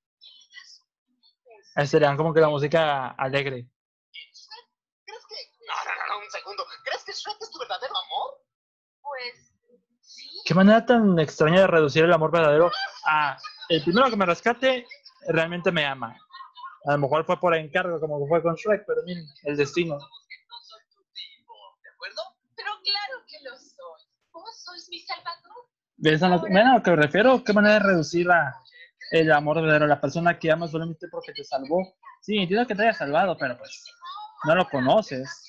Ahí serían como que la música alegre. ¿Crees que.? No, no, no, no, un segundo. ¿Crees que Shrek es tu verdadero amor? Pues sí. Qué manera tan extraña de reducir el amor verdadero a el primero que me rescate realmente me ama. A lo mejor fue por encargo, como fue con Shrek, pero miren, el destino. que no soy tu tipo, ¿de acuerdo? Pero claro que lo soy. Vos sois mi salvador. ¿Ves a lo, ven a lo que me refiero? ¿Qué manera de reducir a el amor verdadero? La persona que amas solamente porque te salvó. Sí, entiendo que te haya salvado, pero pues no lo conoces.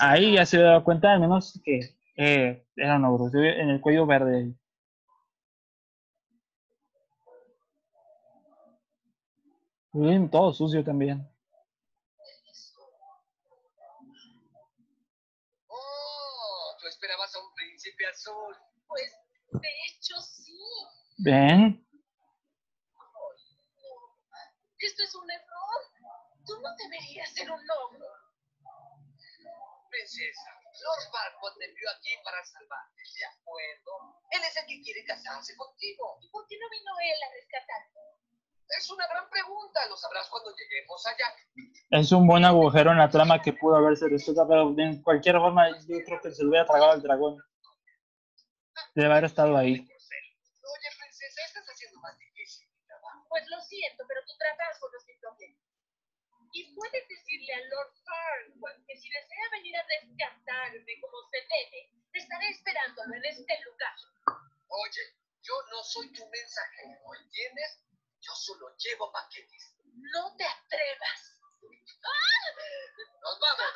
Ahí ya se dado cuenta, al menos que eh, era un ogro, en el cuello verde. Bien, todo sucio también. Oh, tú esperabas azul. Pues de hecho sí. ¿Ven? Esto es un error. Tú no deberías ser un ogro. Princesa, Lord Farquaad me envió aquí para salvarte, ¿de acuerdo? Él es el que quiere casarse contigo. ¿Y por qué no vino él a rescatarte? Es una gran pregunta, lo sabrás cuando lleguemos allá. Es un buen agujero en la trama que pudo haberse resuelto, pero de cualquier forma yo creo que se lo hubiera tragado el dragón. Debe haber estado ahí. Oye, princesa, estás haciendo más difícil mi trabajo. Pues lo siento, pero tu trabajo no es problema. Y puedes decirle a Lord Farquaad que si desea venir a rescatarme como se debe, estaré esperándolo en este lugar. Oye, yo no soy tu mensajero, ¿entiendes? Yo solo llevo paquetes. No te atrevas. Nos vamos,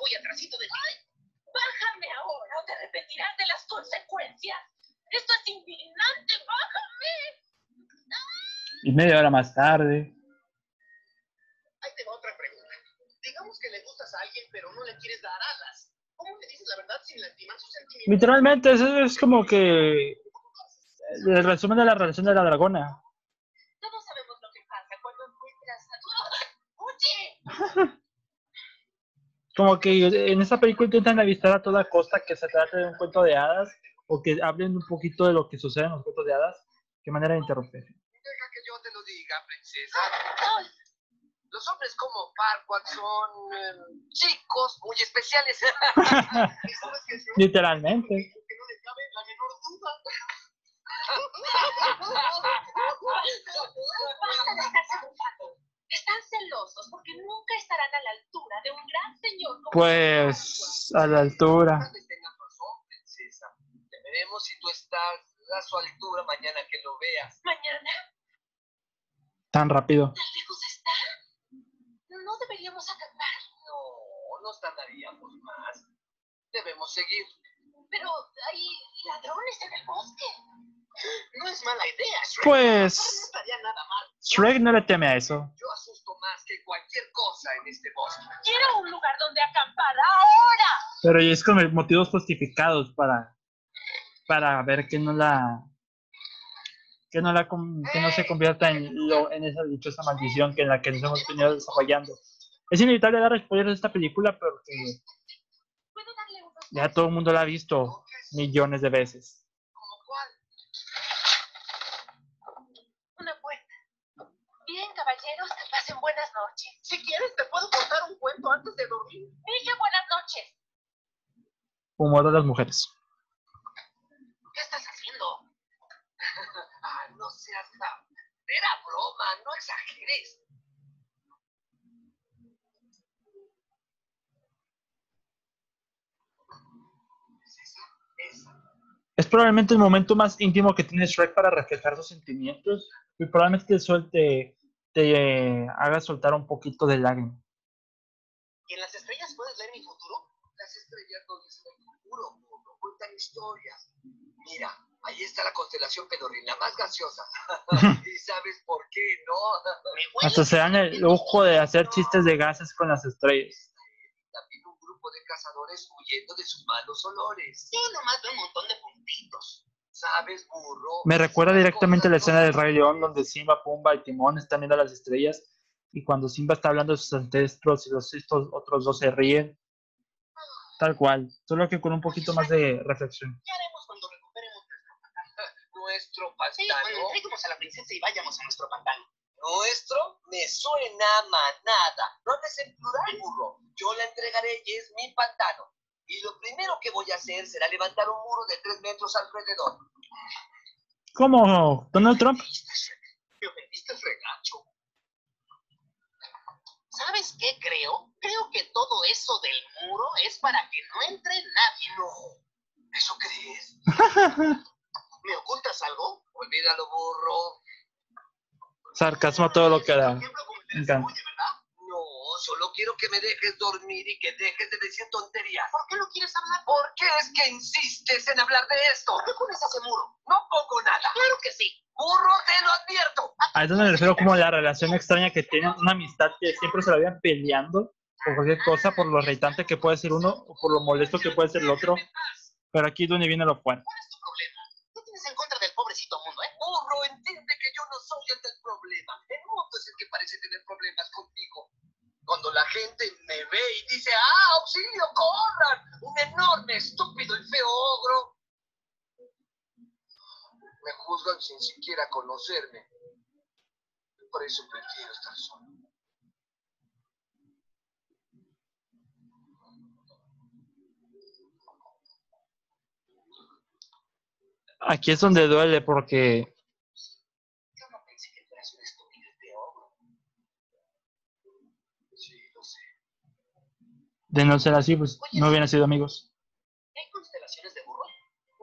voy atrásito de ti. Bájame ahora o te arrepentirás de las consecuencias. Esto es indignante. Bájame. Y media hora más tarde. Ahí te va otra pregunta. Digamos que le gustas a alguien, pero no le quieres dar alas. ¿Cómo le dices la verdad sin lastimar sus sentimientos? Literalmente, eso es como que el resumen de la relación de la dragona. Todos sabemos lo que pasa cuando encuentras a tu... ¡Oye! Como que en esta película intentan evitar a toda costa que se trate de un cuento de hadas o que hablen un poquito de lo que sucede en los cuentos de hadas. Qué manera de interrumpir. Deja que yo te lo diga, princesa. ¡Ay! Los hombres como Farquaad son em, chicos muy especiales. Literalmente. Que no le cabe la menor duda. Basta de estarse celosos porque nunca estarán a la altura de un gran señor como Pues a la altura. Tal vez tengas razón, princesa. Ya veremos si tú estás a su altura mañana que lo veas. mañana. Tan rápido. ¿Tan lejos está? No deberíamos acampar. No, nos tardaríamos más. Debemos seguir. Pero hay ladrones en el bosque. No es mala idea, Shrek. Pues No estaría nada mal. Shrek no le teme a eso. Yo asusto más que cualquier cosa en este bosque. Quiero un lugar donde acampar ahora. Pero y es con motivos justificados para, para ver que no la que no la que no se convierta en lo, en esa dichosa maldición que en la que nos hemos venido desarrollando. Es inevitable dar spoilers de esta película porque ¿Puedo darle unos ya todo el mundo la ha visto millones de veces. ¿Como cuál? Una puerta. Bien, caballeros, pasen buenas noches. Si quieres, te puedo contar un cuento antes de dormir. Dije buenas noches. Humor de las mujeres. ¿Qué estás haciendo? Ah, no seas tan... Era broma, no exageres. Esa Es probablemente el momento más íntimo que tiene Shrek para reflejar sus sentimientos y probablemente te suelte, te haga soltar un poquito de lágrima. ¿Y en las estrellas puedes leer mi futuro? Las estrellas no dicen el futuro, burro, cuentan historias. Mira, ahí está la constelación Pedorín, la más gaseosa. ¿Y sabes por qué, no? Hasta se dan el lujo de hacer chistes de gases con las estrellas. También un grupo de cazadores huyendo de sus malos olores. Sí, nomás veo un montón de puntitos. ¿Sabes, burro? Me recuerda directamente a la escena del Rey León donde Simba, Pumba y Timón están viendo las estrellas y cuando Simba está hablando de sus ancestros y los estos otros dos se ríen. Tal cual, solo que con un poquito más de reflexión. ¿Qué haremos cuando recuperemos nuestro pantano? Nuestro Sí, entreguemos a la princesa y vayamos a nuestro pantano. Nuestro me suena a manada. No hables en plural, burro. Yo la entregaré y es mi pantano. Y lo primero que voy a hacer será levantar un muro de tres metros alrededor. ¿Cómo? ¿Donald Trump? Me ofendiste regacho. ¿Sabes qué creo? Creo que todo eso del muro es para que no entre nadie. No. ¿Eso crees? ¿Me ocultas algo? Olvídalo, burro. Sarcasmo a todo lo que da. Me encanta. Quiero que me dejes dormir y que dejes de decir tonterías. ¿Por qué no quieres hablar? ¿Por qué es que insistes en hablar de esto? ¿Por qué pones ese muro? No pongo nada. Claro que sí. Burro, te lo advierto. A eso me refiero como la relación extraña que tienen, una amistad que siempre se la habían peleando por cualquier cosa, por lo irritante que puede ser uno o por lo molesto que puede ser el otro. Pero aquí es donde viene lo fuerte. ¿Cuál es tu problema? ¿Qué tienes en contra del pobrecito mundo, eh? Burro, entiende que yo no soy el del problema. El mundo es el que parece tener problemas contigo. Cuando la gente me ve y dice, ¡ah, auxilio, corran! Un enorme, estúpido y feo ogro. Me juzgan sin siquiera conocerme. Por eso prefiero estar solo. Aquí es donde duele porque Yo no pensé que fueras un estúpido y feo ogro. Sí, lo sé. De no ser así, pues no hubieran sido amigos. ¿Hay constelaciones de burro?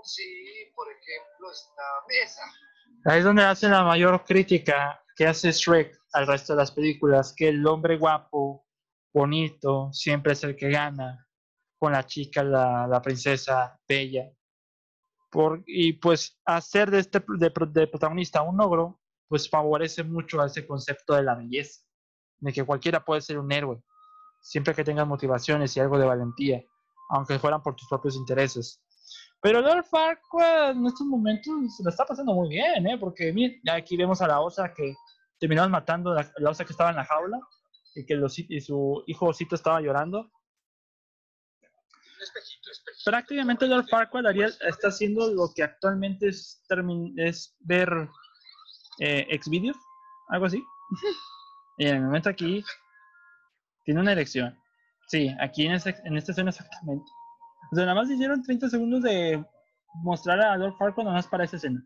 Sí, por ejemplo, esta mesa. Ahí es donde hace la mayor crítica que hace Shrek al resto de las películas, que el hombre guapo, bonito, siempre es el que gana, con la chica, la, la princesa bella. Por, y pues hacer de este de, de protagonista un ogro, pues favorece mucho a ese concepto de la belleza, de que cualquiera puede ser un héroe, siempre que tengas motivaciones y algo de valentía, aunque fueran por tus propios intereses. Pero Lord Farquaad en estos momentos se la está pasando muy bien, ¿eh? Porque miren, ya aquí vemos a la osa que terminaron matando la, la osa que estaba en la jaula y que los, y su hijo osito estaba llorando. Espejito, espejito. Prácticamente Lord Farquaad está haciendo lo que actualmente es, termin- es ver eh, Xvideos, algo así. y en el momento aquí tiene una elección. Sí, aquí en, en esta escena exactamente. O sea, nada más hicieron 30 segundos de mostrar a Lord Farquaad nada más para esa escena.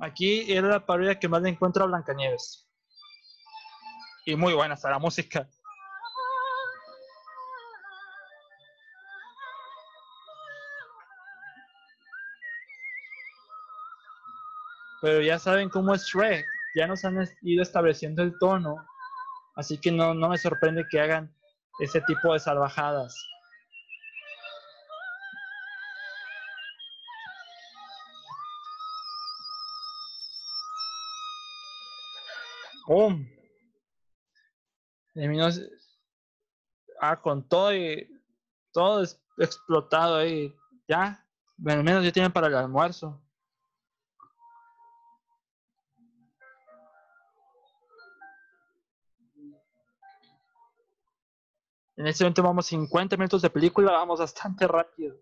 Aquí era la parodia que más le encuentro a Blancanieves. Y muy buena está la música. Pero ya saben cómo es Shrek. Ya nos han ido estableciendo el tono. Así que no, no me sorprende que hagan ese tipo de salvajadas. S- ah, con todo y todo explotado ahí. Ya, al menos ya tienen para el almuerzo. En este momento vamos 50 minutos de película, vamos bastante rápido.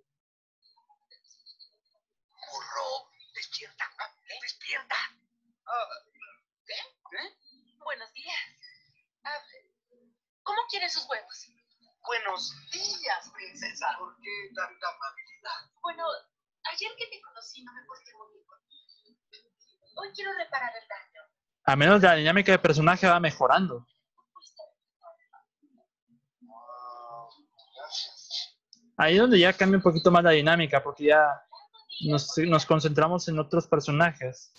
Burro, despierta, despierta. Buenos días. ¿Cómo quieren sus huevos? Buenos días, princesa. ¿Por qué tanta amabilidad? Bueno, ayer que te conocí no me porté muy bien contigo. Hoy quiero reparar el daño. A menos la dinámica de personaje va mejorando. Ah, gracias. Ahí es donde ya cambia un poquito más la dinámica, porque ya nos, nos concentramos en otros personajes.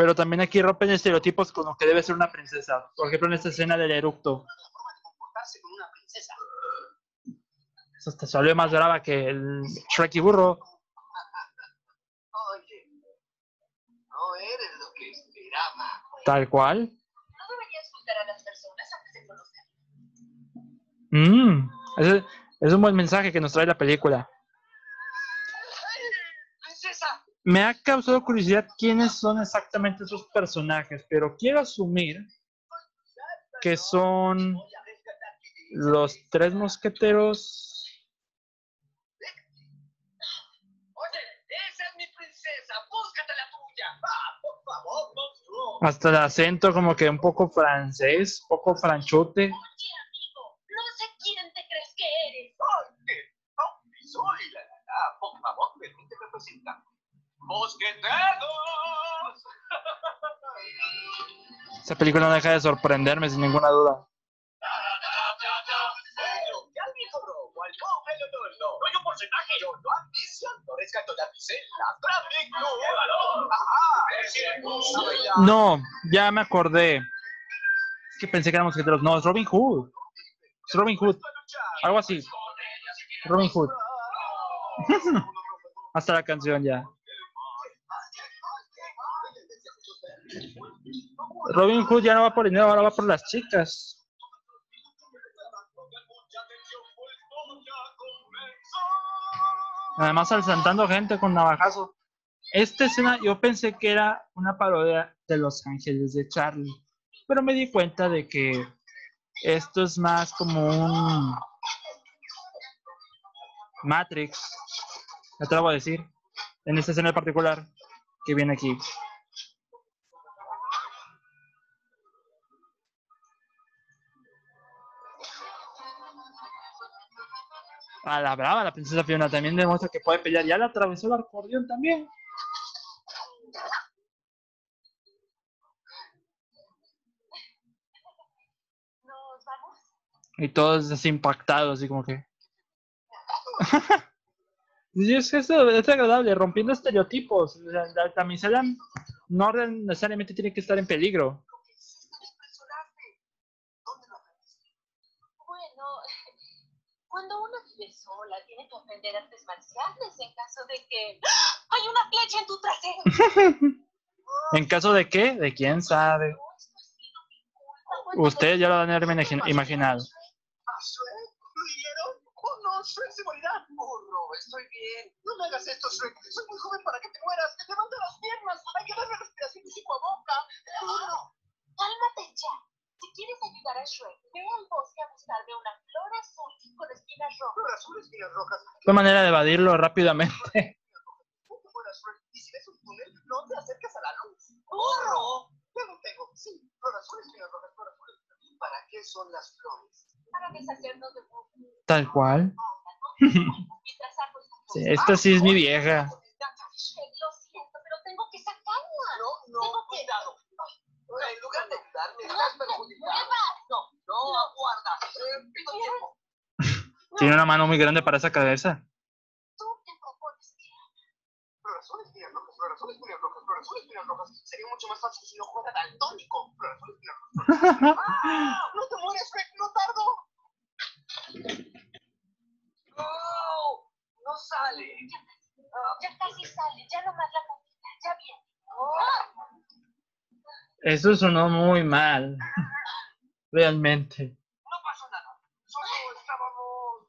Pero también aquí rompen estereotipos con lo que debe ser una princesa. Por ejemplo, en esta escena del eructo. Eso hasta salió más brava que el Shrek y Burro. Oye, no eres lo que esperaba. Tal cual. No deberías juzgar a las personas antes de conocerlas. Mm, ese es un buen mensaje que nos trae la película. Me ha causado curiosidad quiénes son exactamente esos personajes, pero quiero asumir que son los tres mosqueteros. Hasta el acento como que un poco francés, poco franchote. Oye, amigo, no sé quién te crees que eres. Oye, no, soy la la la. Por favor, permíteme presentar. ¡Mosqueteros! Esa película no deja de sorprenderme sin ninguna duda. No, ya me acordé. Es que pensé que eran mosqueteros. No, es Robin Hood. Es Robin Hood. Algo así. Robin Hood. Hasta la canción ya. Robin Hood ya no va por dinero, ahora va por las chicas. Además saltando gente con navajazo. Esta escena yo pensé que era una parodia de Los Ángeles de Charlie, pero me di cuenta de que esto es más como un Matrix, me atrevo a decir, en esta escena en particular que viene aquí. A la brava, la princesa Fiona también demuestra que puede pelear. Ya le atravesó el acordeón también. ¿Nos vamos? Y todos así impactados, así como que. Y es que eso es agradable, rompiendo estereotipos. O sea, la damisela no necesariamente tiene que estar en peligro. Bueno, vive sola, tiene que aprender artes marciales en caso de que ¡Ah! hay una flecha en tu trasero. ¿En caso de qué? De quién sabe. Cuando Ustedes ya lo han de haber imagi- imaginado. ¿A. ¡Oh, no! ¡Shrek se morirá! ¡Burro! Estoy bien. No me hagas esto, Shrek. Soy muy joven para que te mueras. Levanta las piernas. Hay que darle respiración de a boca. ¡Burro! Cálmate ya. Si quieres ayudar a Shrek, ve al bosque a buscarme una flor azul con espinas rojas. Flor azul, espinas rojas. Fue manera de evadirlo rápidamente. Y si ves un túnel, no te acerques a la luz. ¡Burro! Ya lo tengo. Sí, flor azul, espinas rojas, flor azul. ¿Para qué son las flores? Para deshacernos de un Tal cual. Sí, esta sí es mi vieja. Shrek, lo siento, pero tengo que sacarla. No, no, cuidado. En lugar de ayudarme, No, estás no, perjudicando. No, No, aguarda. Eh, pido tiempo. Tiene una mano muy grande para esa cabeza. tú te propones que Flor azul, espinas rojas, flor azul, espinas rojas, flor azul, espinas rojas. Sería mucho más fácil si no fuera daltónico. Flor azul, espinas rojas. ¡Ah! ¡No te mueres, Shrek! ¡No tardo! ¡Oh! ¡No sale! ya casi sale, ya nomás la comida, ya viene. ¡Ah! Eso sonó muy mal. Realmente. No pasó nada. Solo estábamos...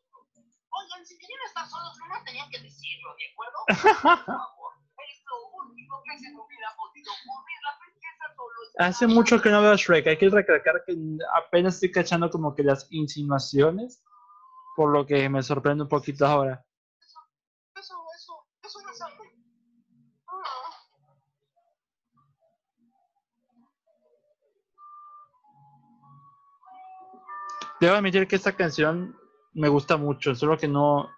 Oigan, si querían estar solos, no tenían que decirlo, ¿de acuerdo? Por favor. Es lo único que se me hubiera podido ocurrir. La princesa solo está... Hace mucho que no veo a Shrek. Hay que recalcar que apenas estoy cachando como que las insinuaciones. Por lo que me sorprende un poquito ahora. Debo admitir que esta canción me gusta mucho, solo que no,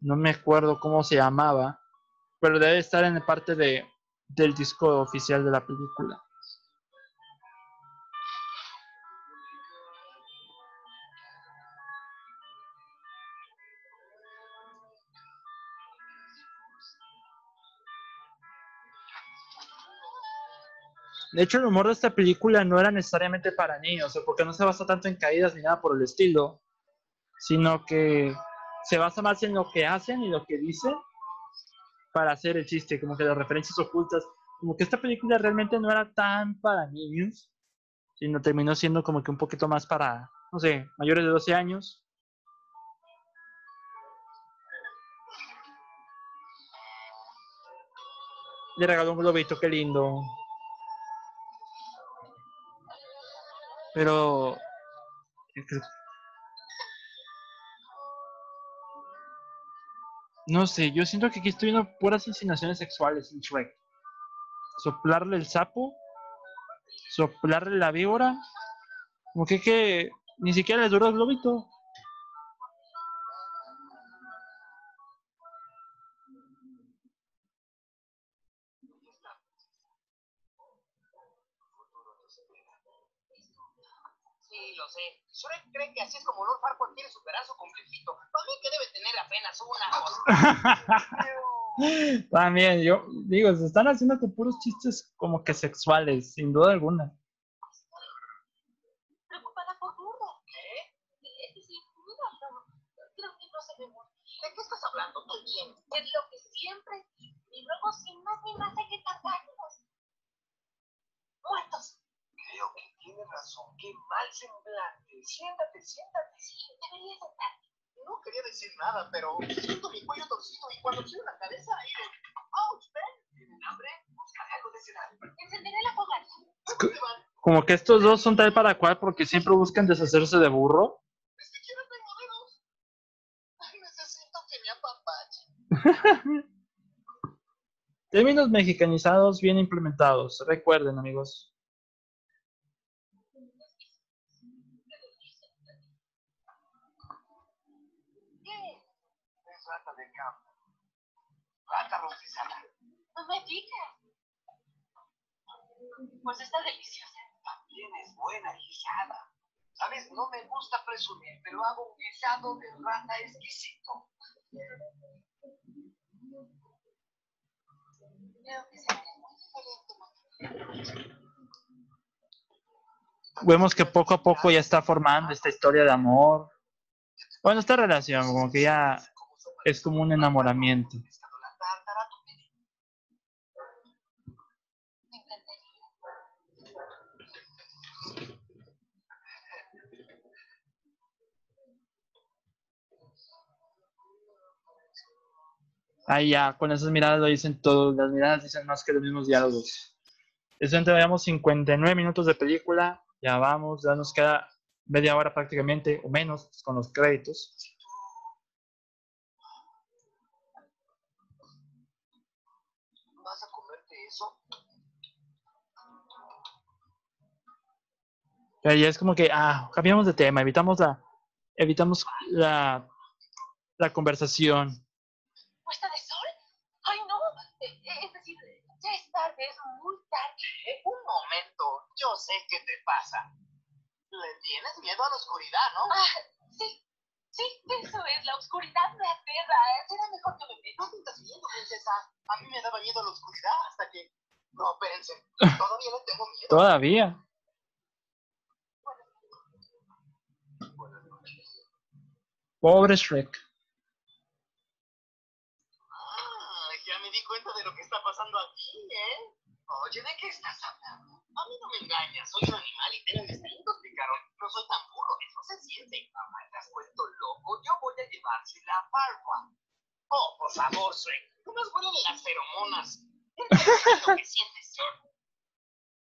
no me acuerdo cómo se llamaba, pero debe estar en parte de, del disco oficial de la película. De hecho, el humor de esta película no era necesariamente para niños, porque no se basa tanto en caídas ni nada por el estilo, sino que se basa más en lo que hacen y lo que dicen para hacer el chiste, como que las referencias ocultas, como que esta película realmente no era tan para niños, sino terminó siendo como que un poquito más para, no sé, mayores de 12 años. Le regaló un globito, qué lindo. Pero no sé, yo siento que aquí estoy viendo puras insinuaciones sexuales en Shrek. Soplarle el sapo, soplarle la víbora, como que, que ni siquiera le duró el globito. Shrek cree que así es como Lord Farquaad quiere superar su complejito. Para mí que debe tener apenas una. También, yo digo, se están haciendo con puros chistes como que sexuales, sin duda alguna. Preocupada por Burro. ¿Qué? Es decir, mira, no, creo que no se bien. ¿De qué estás hablando? Muy bien. Es lo que siempre. Y luego, sin más ni más, hay que cargarlos. Muertos. Que razón. Qué mal semblante. Siéntate, siéntate. Sí, debería. No quería decir nada, pero siento mi cuello torcido y cuando giro la cabeza, ahí. ¡Ouch, ven! ¿Tienen hambre? Busca algo de cenar. Encenderé la fogata. Como que estos dos son tal para cual porque siempre buscan deshacerse de burro. Ni siquiera tengo dedos. Ay, necesito que me apapache. Términos mexicanizados bien implementados. Recuerden, amigos. ¿Qué? Es rata de campo. Rata rostizada. No me digas. Pues está deliciosa. También es buena guisada. Sabes, no me gusta presumir, pero hago un guisado de rata exquisito. Creo que se ve muy diferente. Vemos que poco a poco ya está formando esta historia de amor. Bueno, esta relación, como que ya es como un enamoramiento. Pescado la tártara, tu pedido. Me encantaría. Ahí ya, con esas miradas lo dicen todo. Las miradas dicen más que los mismos diálogos. Eso veamos 59 minutos de película. Ya vamos, ya nos queda media hora prácticamente, o menos, pues, con los créditos. ¿Vas a comerte eso? Ya es como que, ah, cambiamos de tema, evitamos la, evitamos la, la conversación. ¿Puesta de sol? ¡Ay, no! Eh, eh, Es decir, ya es tarde, es muy Eh, Un momento, yo sé qué te pasa. Le tienes miedo a la oscuridad, ¿no? Ah, sí, sí, eso es. La oscuridad me aterra. Será mejor que me No te estás viendo, princesa. A mí me daba miedo la oscuridad hasta que... No, espérense. Todavía le tengo miedo. Todavía. Pobre Shrek. Ah, ya me di cuenta de lo que está pasando aquí, ¿eh? Oye, ¿de qué estás hablando? A mí no me engañas. Soy un animal y tengo instintos, picarón. No soy tan puro, eso se siente. Mamá, te has puesto loco. Yo voy a llevársela a Farfa. Oh, por favor, Shrek. No me huele de las feromonas. ¿Qué lo que sientes?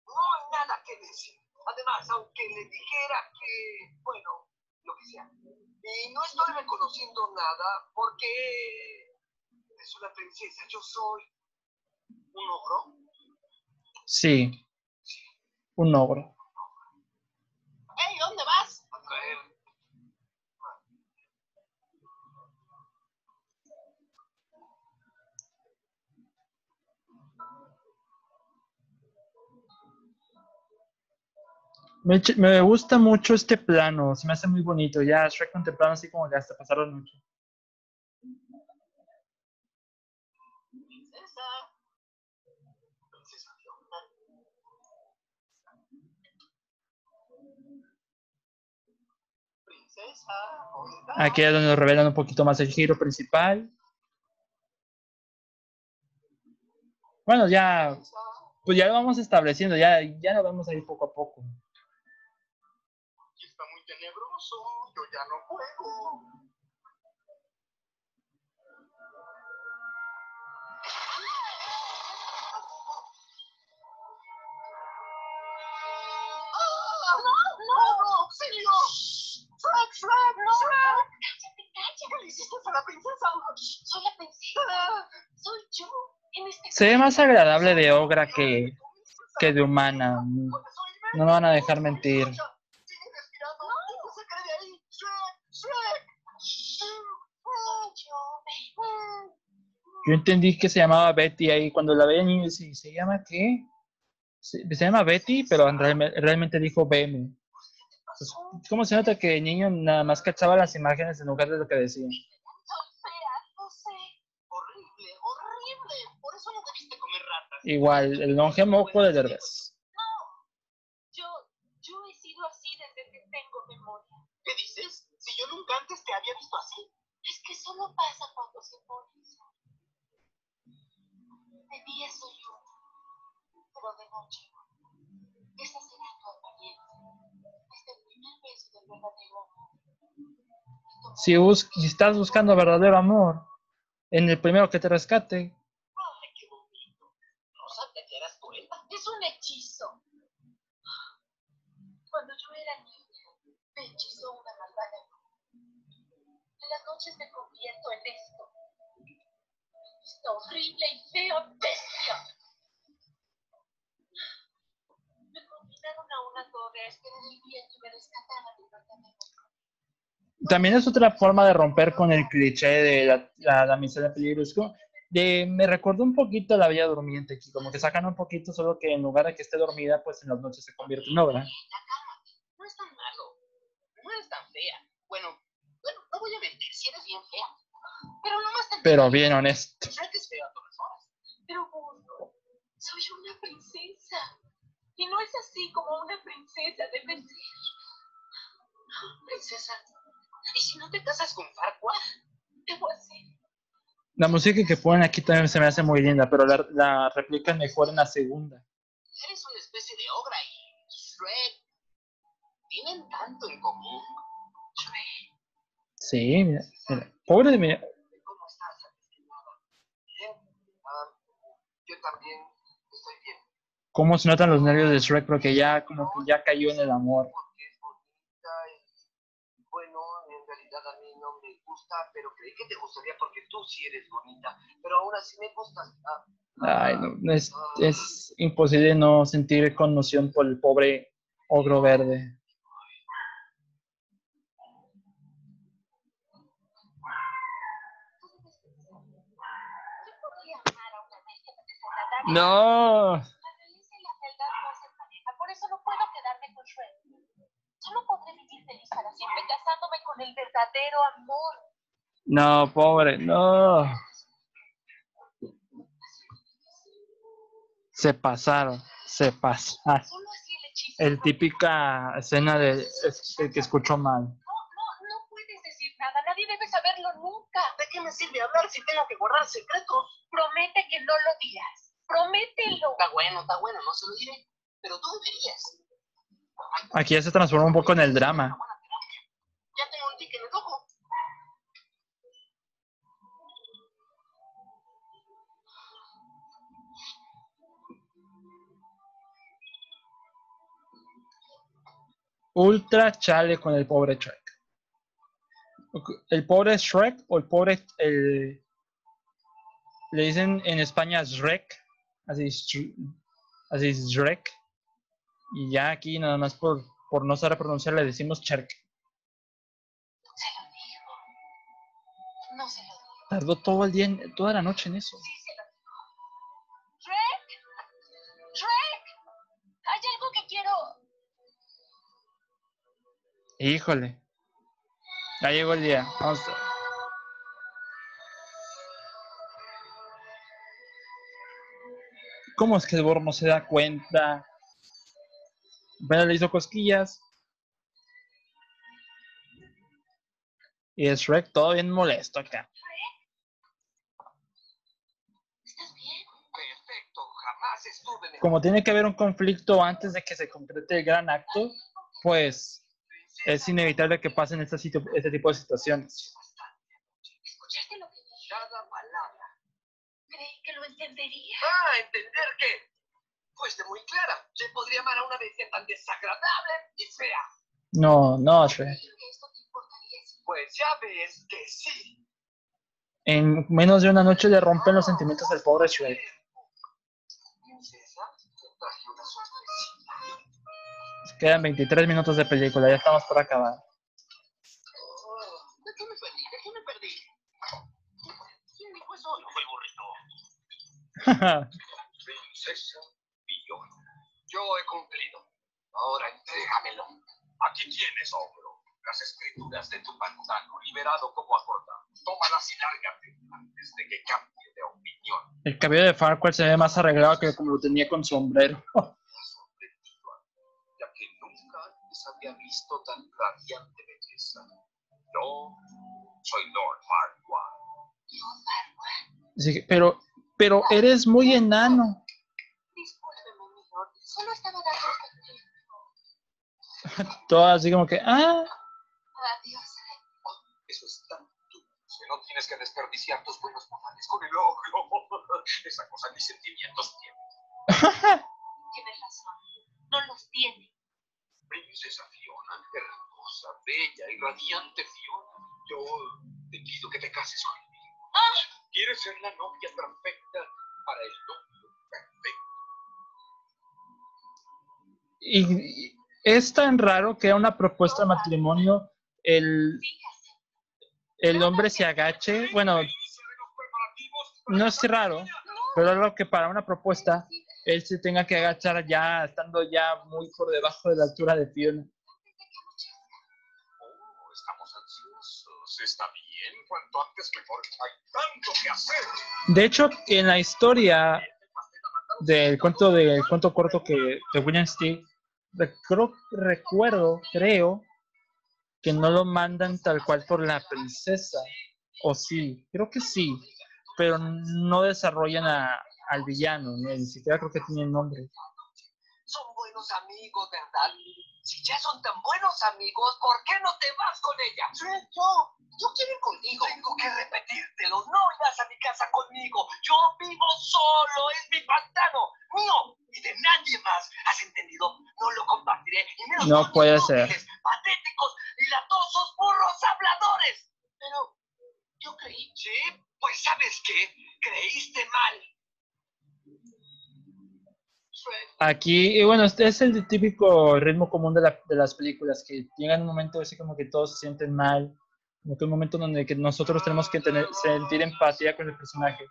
No hay nada que decir. Además, aunque le dijera que, bueno, lo que sea. Y no estoy reconociendo nada porque es una princesa. Yo soy ¿Un ogro? Sí. Un ogro. ¡Ey, ¿dónde vas? a traer. Me, me gusta mucho este plano, se me hace muy bonito. Ya Shrek contemplando así como que hasta pasaron mucho. Princesa. Princesa Fiona. princesa. ¿Dónde está? Aquí es donde nos revelan un poquito más el giro principal. Bueno, ya, pues ya lo vamos estableciendo, ya, ya lo vamos a ir poco a poco. Aquí está muy tenebroso. Yo ya no puedo. ¡Ah! ¡No, no! ¡Auxilio! ¡Shrek, Shrek, Shrek! Cállate, cállate. ¿Qué le hiciste a la princesa? Soy Se ve más agradable de Ogra que, que de humana. No me van a dejar mentir. Se yo, entendí que se llamaba Betty ahí. Cuando la veía niño, ¿se, ¿se llama qué? Se, se llama Betty, pero en realme- realmente dijo BM. Pues, ¿Cómo se nota que el niño nada más cachaba las imágenes en lugar de lo que decía? Soy fea, no sé. Horrible, horrible. Por eso no debiste comer ratas. Igual, el longe moco de Derbez. Yo, yo he sido así desde que tengo memoria. ¿Qué dices? Si yo nunca antes te había visto así. Es que solo pasa cuando se pone eso. De día soy yo, pero de noche no. Esa será tu Si, bus- si estás buscando verdadero amor, en el primero que te rescate, Ay, qué bonito. Sabía que eras poeta. Es un hechizo. Cuando yo era niña, me hechizó una malvada. En las noches me convierto en esto. Esta horrible y fea bestia. Me confinaron a una torre a esperar el día que me rescataran del verdadero amor. También es otra forma de romper con el cliché de la, la damisela peligrosa. De, me recuerda un poquito a la Bella Durmiente, que como que sacan un poquito, solo que en lugar de que esté dormida, pues en las noches se convierte en obra. No es tan malo. No eres tan fea. Bueno, bueno, no voy a mentir. Si eres bien fea. Pero nomás te Pero bien honesto. Shrek es feo a todas horas. Pero soy una princesa. Y no es así como una princesa debe ser. Princesa. ¿Y si no te casas con Farquaad? Debo hacer. La música que ponen aquí también se me hace muy linda, pero la, la replican mejor en la segunda. Eres una especie de ogra y Shrek. Tienen tanto en común. Shrek, Sí, mira, mira. Pobre de mí. ¿cómo estás? antes que nada? Bien. Ah, yo también estoy bien. Cómo se notan los nervios de Shrek, porque ya como que ya cayó en el amor. Porque es bonita y bueno, en realidad a mí no me gusta, pero creí que te gustaría porque tú sí eres bonita. Pero aún así me gustas. Ah, Ay, no, no es, es imposible no sentir conmoción por el pobre ogro verde. No. La realeza y la fealdad no hacen pareja, por eso no puedo quedarme con Shrek. Solo podré vivir feliz para siempre casándome con el verdadero amor. No, pobre, no. Se pasaron, se pasaron. Solo así el hechizo. El típica escena de es- el que escuchó mal. No, no, no puedes decir nada. Nadie debe saberlo nunca. ¿De qué me sirve hablar si tengo que guardar secretos? Promete que no lo dirás. Promételo. Está bueno, está bueno, no se lo diré. Pero tú deberías. Aquí ya se transforma un poco en el drama. Ultra chale con el pobre Shrek. El pobre Shrek o el pobre el le dicen en España Shrek, así es Shre- así es Shrek. Y ya aquí nada más por, por no saber pronunciar le decimos Shrek. No se lo digo. Tardó todo el día, en- toda la noche en eso. Sí se lo digo. Shrek. Shrek. Hay algo que quiero. Híjole. Ya llegó el día. Vamos a- ¿Cómo es que el bormo se da cuenta? Apenas le hizo cosquillas. Y es Shrek todo bien molesto acá. ¿Estás bien? Perfecto, jamás estuve mejor. Como tiene que haber un conflicto antes de que se concrete el gran acto, pues es inevitable que pasen este, situ- este tipo de situaciones. ¿Escuchaste lo que dije? Cada palabra. Creí que lo entendería. Ah, ¿entender qué? Fuiste muy clara. ¿Quién podría amar a una bestia tan desagradable y fea? No, no, Shrek. Creí que esto te importaría si Pues ya ves que sí. En menos de una noche le rompen los sentimientos al pobre Shrek. Princesa, te traje una sorpresita. Quedan 23 minutos de película, ya estamos por acabar. ¿De qué me perdí? ¿De qué me perdí? ¿Quién dijo eso? No fue el burrito. Princesa Fiona. Yo he cumplido. Ahora entrégamelo. Aquí tienes, ogro. Las escrituras de tu pantano, liberado como acordado. Tómalas y lárgate antes de que cambie de opinión. El cabello de Farquaad se ve más arreglado que como lo tenía con sombrero. sorprendido, ya que nunca antes había visto tan radiante belleza. Yo soy Lord Farquaad. Sí, pero, pero eres muy enano. Discúlpeme, mi lord. Solo estaba dando Todo así como que, ah, Adiós. Eso es tan dulce. No tienes que desperdiciar tus buenos modales con el ogro. Esa cosa ni sentimientos tiene. Tienes razón. No los tiene. Princesa Fiona, hermosa, bella y radiante Fiona, yo te pido que te cases conmigo. ¿Quieres ser la novia perfecta para el novio perfecto? y, y es tan raro que a una propuesta de matrimonio el, el hombre se agache. Bueno, no es raro, pero es raro que para una propuesta él se tenga que agachar ya estando ya muy por debajo de la altura de Fiona. Oh, estamos ansiosos. Está bien, cuanto antes mejor. Hay tanto que hacer. De hecho, en la historia del cuento del cuento corto que de William Steele, recuerdo, creo que no lo mandan tal cual por la princesa. O sí, creo que sí, pero no desarrollan a- al villano, ni siquiera creo que tiene nombre. Son buenos amigos, ¿verdad? Si ya son tan buenos amigos, ¿por qué no te vas con ella? Sí, yo. Yo quiero ir conmigo. Tengo que repetírtelo. No irás a mi casa conmigo. Yo vivo solo. Es mi pantano. Mío. Y de nadie más. ¿Has entendido? No lo compartiré. Y menos No puede ser. Patéticos y latosos burros habladores. Pero yo creí. Sí, pues ¿sabes qué? Creíste mal. Aquí, y bueno, este es el típico ritmo común de, la- de las películas, que llega un momento así como que todos se sienten mal, como que un momento donde que nosotros tenemos que sentir empatía con el personaje.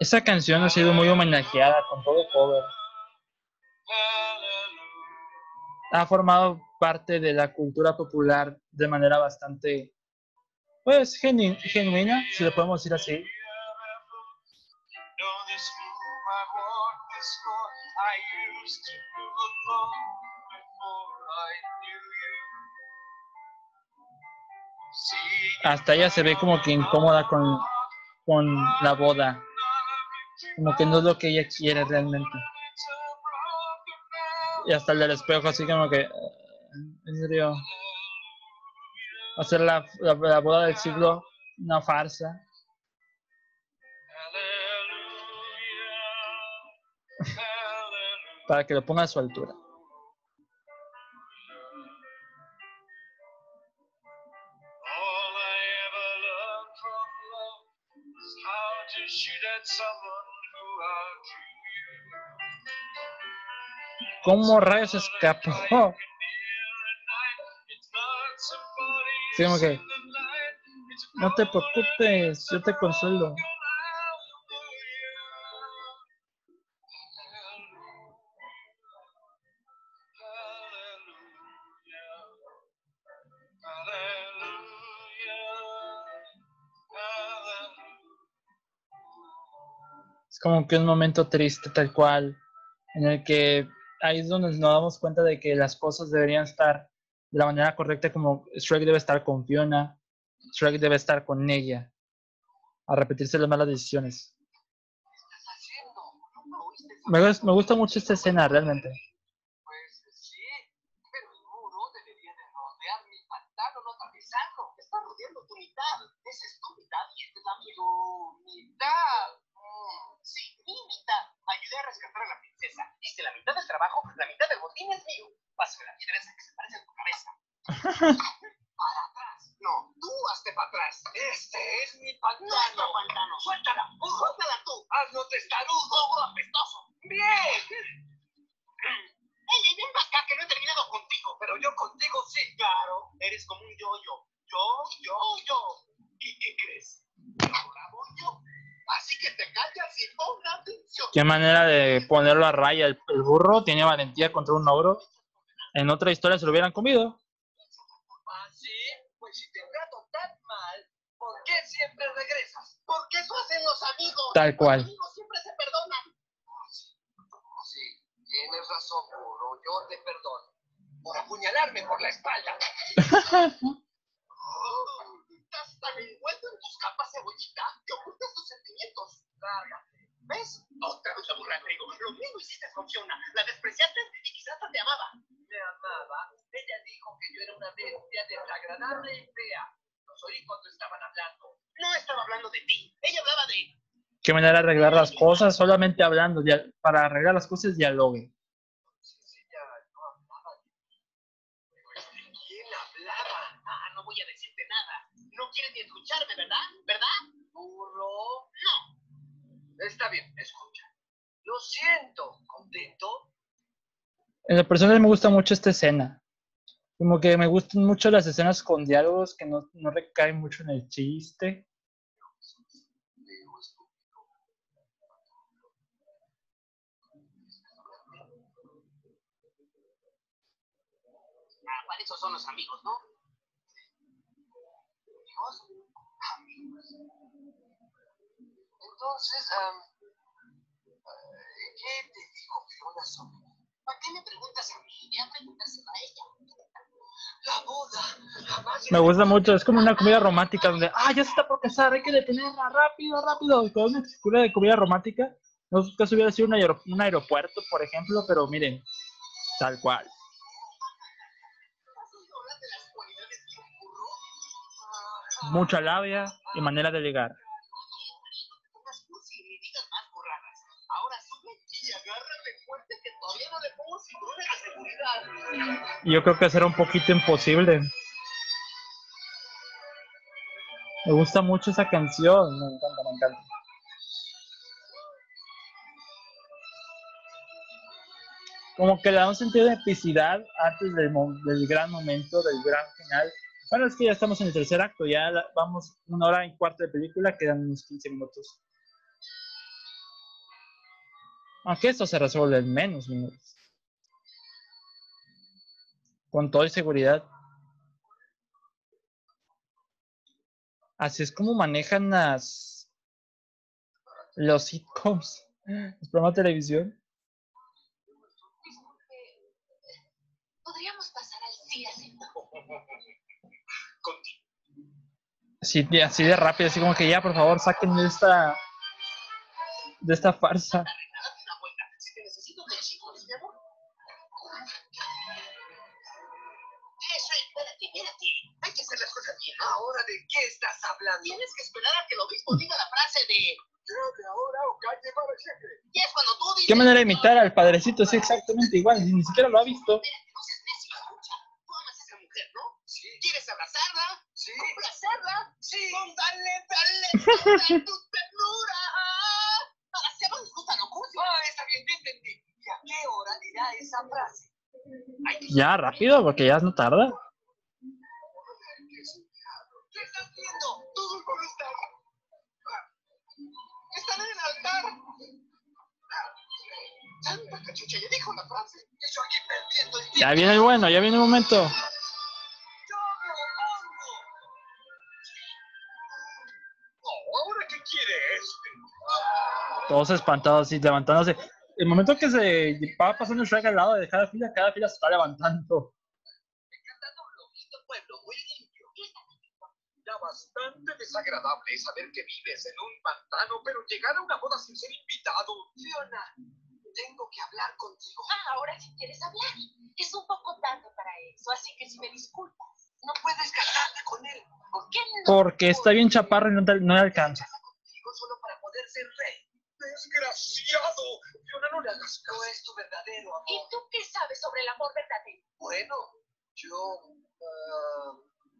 Esa canción ha sido muy homenajeada con todo cover. Ha formado parte de la cultura popular de manera bastante, pues, genu- genuina, si lo podemos decir así. Hasta ella se ve como que incómoda con, con la boda, como que no es lo que ella quiere realmente. Y hasta el del espejo así como que, en serio, hacer la, la, la boda del siglo una farsa. Para que lo ponga a su altura. ¿Cómo rayos escapó? Sí, No te preocupes, yo te consuelo. Es como que un momento triste tal cual, en el que ahí es donde nos damos cuenta de que las cosas deberían estar de la manera correcta, como Shrek debe estar con Fiona, Shrek debe estar con ella, a repetirse las malas decisiones. Me gusta mucho esta escena, realmente. Pues sí, pero el muro debería de rodear mi pantano, no atravesarlo. Está rodeando tu mitad. Esa es tu mitad y esta es la mía. Tu mitad. Mm, Sí, mi mitad. Ayudé a rescatar a la princesa. Hice la mitad del trabajo, la mitad del botín es mío. Pásame la piedra esa que se parece a tu cabeza. Para atrás. No, tú hazte para atrás. Este es mi pantano. Nuestro pantano. Suéltala. Suéltala tú. Hazlo testarudo. Ogro apestoso. Bien. Ey, ey, ven acá que no he terminado contigo. Pero yo contigo sí. Claro, eres como un yo-yo. Yo, yo, yo. ¿Y qué crees? Ahora voy yo. Así que te callas y pon atención. Qué manera de ponerlo a raya. El, el burro tiene valentía contra un ogro. En otra historia se lo hubieran comido. ¿Ah, sí? Pues si te trato tan mal, ¿por qué siempre regresas? Porque eso hacen los amigos. Tal cual. Los amigos siempre se perdonan. Sí, tienes razón, burro. Yo te perdono. Por apuñalarme por la espalda. Oh, estás tan envuelto en tus capas cebollita que ¿Ves? Otra vez la burra trigo. Lo mismo hiciste con Fiona. La despreciaste y quizás hasta te amaba. Me amaba. Ella dijo que yo era una bestia desagradable y fea. Los oí cuando estaban hablando. No estaba hablando de ti. Ella hablaba de. Qué manera de arreglar las cosas solamente hablando. Para arreglar las cosas, dialogue. No voy a decirte nada. No quieres ni escucharme, ¿verdad? ¿Verdad? Está bien, escucha. Lo siento. ¿Contento? En lo personal me gusta mucho esta escena. Como que me gustan mucho las escenas con diálogos que no, no recaen mucho en el chiste. Ah, para eso son los amigos, ¿no? Amigos. Entonces, eh, ¿qué te dijo Fiona sobre mí? ¿Para qué me preguntas a mí? Ya preguntárselo a ella. La boda. Jamás Me gusta mucho, es como una comedia romántica donde, ah, ya se está por casar, hay que detenerla, rápido, rápido. Con una figura de comedia romántica, no sé caso hubiera sido un, aero- un aeropuerto, por ejemplo, pero miren, tal cual. Mucha labia y manera de ligar. No te pongas cursi ni digas más burradas. Ahora sube y agárrate fuerte que todavía no le pongo cinturón de seguridad. Y yo creo que será un poquito imposible. Me gusta mucho esa canción, me encanta, me encanta. Como que le da un sentido de epicidad antes del, del gran momento, del gran final. Bueno, es que ya estamos en el tercer acto, ya vamos una hora y cuarto de película, quedan unos 15 minutos. Aunque esto se resuelve en menos minutos. Con toda seguridad. Así es como manejan las los sitcoms, los programas de televisión. Podríamos pasar al. Así, de- así de rápido, así como que ya, por favor, saquen de esta de esta farsa. De qué estás hablando? Tienes que esperar a que el obispo diga la frase de. Llame ahora o calle para siempre. Y es cuando tú dices. ¿Qué manera de imitar al padrecito? Sí, exactamente igual, ni siquiera lo ha visto. Espérate, no seas necio, escucha. Tú amas a esa mujer, ¿no? Sí, ¿Quieres abrazarla? sí, ¿Complacerla? sí. Con dale, dale, dale tu ternura. Se. Ah, está bien, te entendí. ¿Y a qué hora dirá esa frase? Ya, rápido, porque ya no tarda. Cachucha, ya dijo la frase. Eso aquí perdiendo el tiempo. Ya viene el bueno, ya viene el momento. ¡Yo lo pongo! Oh, ¿ahora qué quiere este? Todos espantados y levantándose. El momento que se va pasando Shrek al lado de cada fila, cada fila se está levantando. Ya bastante desagradable es saber que vives en un pantano, pero llegar a una boda sin ser invitado. Fiona, tengo que hablar contigo. Ah, ahora sí quieres hablar. Es un poco tarde para eso, así que si me disculpas. No puedes casarte con él. ¿Por qué no? Porque está bien chaparro y no, te- no le alcanza. Contigo solo para poder ser rey. ¡Desgraciado! Fiona, no le hagas No caso. es tu verdadero ¿Y tú qué sabes sobre el amor verdadero? Bueno, yo...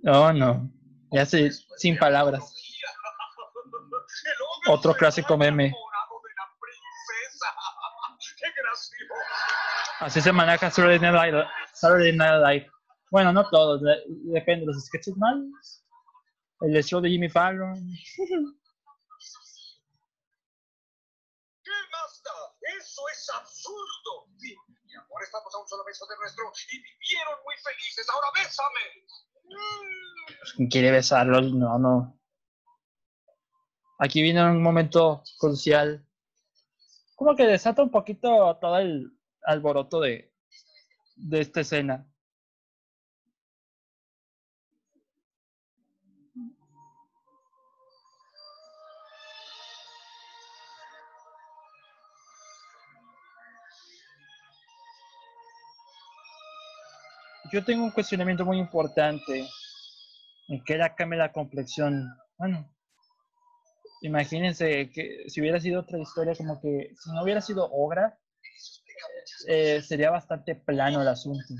ah, Oh, no. Ya sé, sin palabras. arqueología, El hombre Otro clásico meme. Así se maneja Saturday Night Live. Saturday Night Live. Bueno, no todos, de- depende de los sketches malos. El show de Jimmy Fallon. ¡Eso es absurdo! Mi amor, estamos a un solo beso de nuestro y vivieron muy felices. ¡Ahora bésame! Mm. ¿Quién quiere besarlo? No, no. Aquí viene un momento crucial. Como que desata un poquito todo el alboroto de, de esta escena. Yo tengo un cuestionamiento muy importante. ¿En qué la cambia la complexión? Bueno, imagínense que si hubiera sido otra historia, como que si no hubiera sido obra, eh, sería bastante plano el asunto.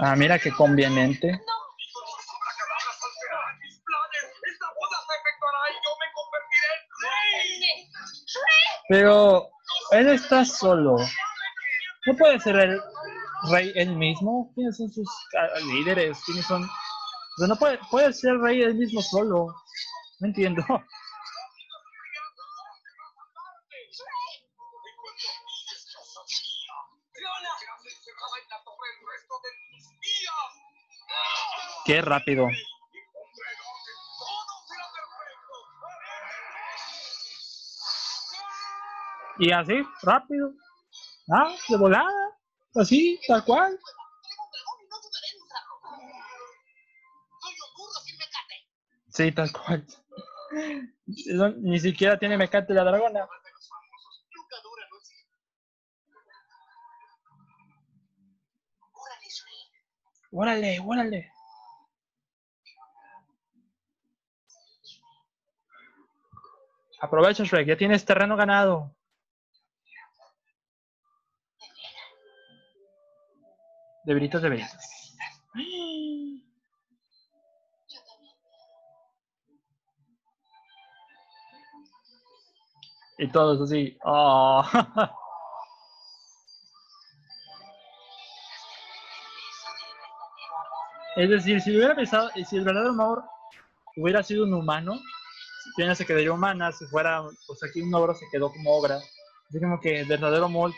Ah, mira qué conveniente. Pero él está solo. ¿No puede ser el rey él mismo? ¿Quiénes son sus ah, líderes? ¿Quiénes son? O sea, no puede, puede ser rey él mismo solo. No entiendo. Qué rápido. Y así, rápido. Ah, de volada. Así, tal cual. Sí, tal cual. Ni siquiera tiene mecate la dragona. Órale, órale. Aprovecha, Shrek, ya tienes terreno ganado. De veritas, de veritas. Y todos así. Oh. Es decir, si hubiera pensado, si el verdadero amor hubiera sido un humano, si Fiona se quedaría humana, si fuera, pues aquí un ogro se quedó como ogra. Así como que el verdadero amor,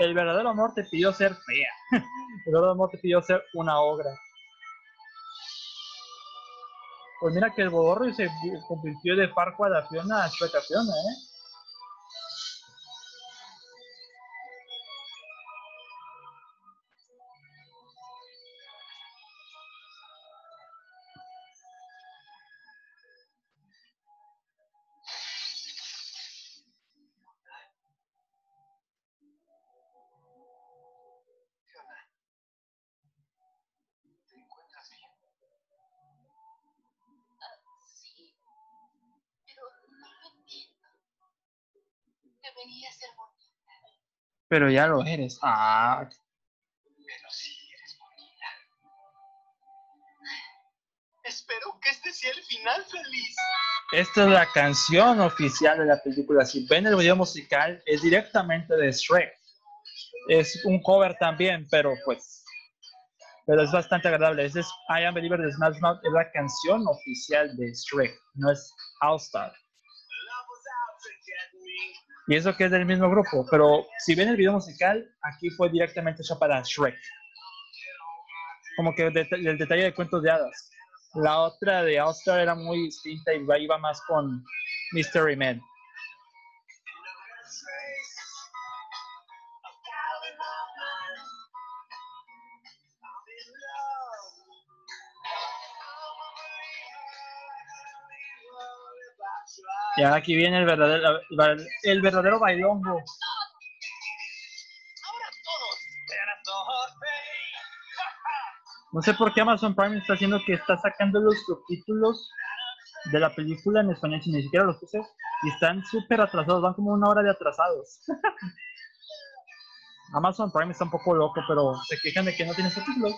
el verdadero amor te pidió ser fea. El verdadero amor te pidió ser una ogra. Pues mira que el bodorrio se convirtió de Farquaad a Fiona a Shrek a Fiona, ¿eh? Pero ya lo eres. Ah, Pero sí eres bonita. Espero que este sea el final feliz. esta es la canción oficial de la película. Si ven el video musical, es directamente de Shrek. Es un cover también, pero pues. pero es bastante agradable. Es I Am Believer de Smash Mouth, es la canción oficial de Shrek, no es All Star. Y eso que es del mismo grupo, pero si ven el video musical, aquí fue directamente hecho para Shrek. Como que el, detalle de cuentos de hadas. La otra de All Star era muy distinta y iba más con Mystery Man. Y ahora aquí viene el verdadero, el verdadero bailongo. No sé por qué Amazon Prime está haciendo que está sacando los subtítulos de la película en español, si ni siquiera los puse, y están súper atrasados, van como una hora de atrasados. Amazon Prime está un poco loco, pero se quejan de que no tiene subtítulos.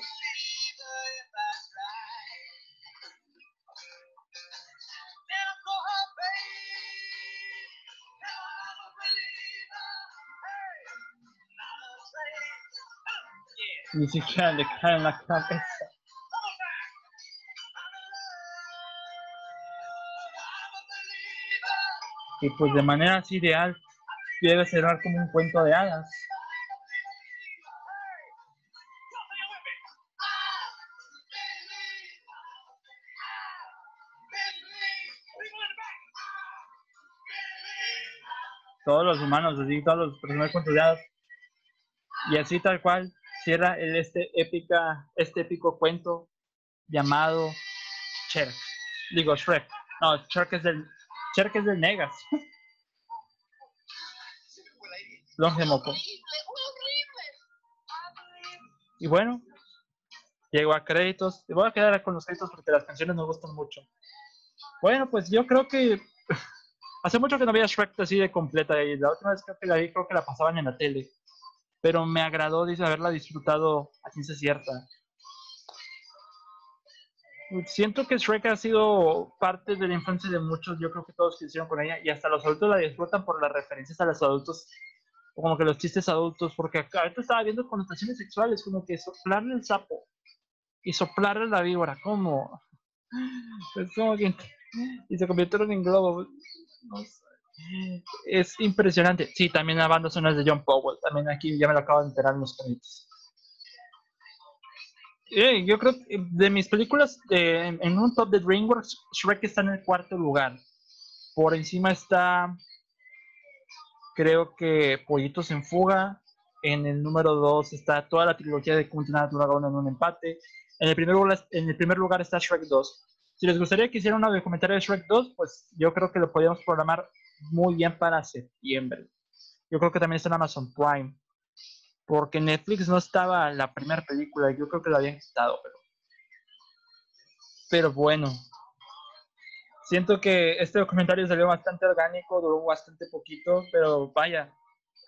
Ni siquiera le cae la cabeza. Y pues de manera así ideal, debe cerrar como un cuento de hadas. Todos los humanos, así, todos los personajes cuentos de hadas. Y así tal cual cierra el, este, épica, este épico cuento llamado Cherk. Digo, Shrek. No, Shrek es del, Shrek es del Negas. Longe Moco. Y bueno, llego a créditos. Y voy a quedar con los créditos porque las canciones me gustan mucho. Bueno, pues yo creo que hace mucho que no veía Shrek así de completa. Y la última vez que la vi, creo que la pasaban en la tele pero me agradó dice, haberla disfrutado a ciencia cierta. Siento que Shrek ha sido parte de la infancia de muchos, yo creo que todos que hicieron con ella, y hasta los adultos la disfrutan por las referencias a los adultos, como que los chistes adultos, porque acá ahorita estaba viendo connotaciones sexuales, como que soplarle el sapo y soplarle la víbora, como, es como que, y se convirtieron en globo, no sé. Es impresionante. Sí, también la banda sonora de John Powell. También aquí ya me lo acabo de enterar en los créditos. Yo creo que de mis películas, en, un top de DreamWorks, Shrek está en el cuarto lugar. Por encima está, creo que Pollitos en Fuga. En el número 2 está toda la trilogía de dragón en un empate. En el, primer en el primer lugar está Shrek 2. Si les gustaría que hiciera un comentario de Shrek 2, pues yo creo que lo podríamos programar muy bien para septiembre. Yo creo que también está en Amazon Prime. Porque Netflix no estaba la primera película. Yo creo que lo habían quitado, pero. Pero bueno. Siento que este documentario salió bastante orgánico, duró bastante poquito, pero vaya.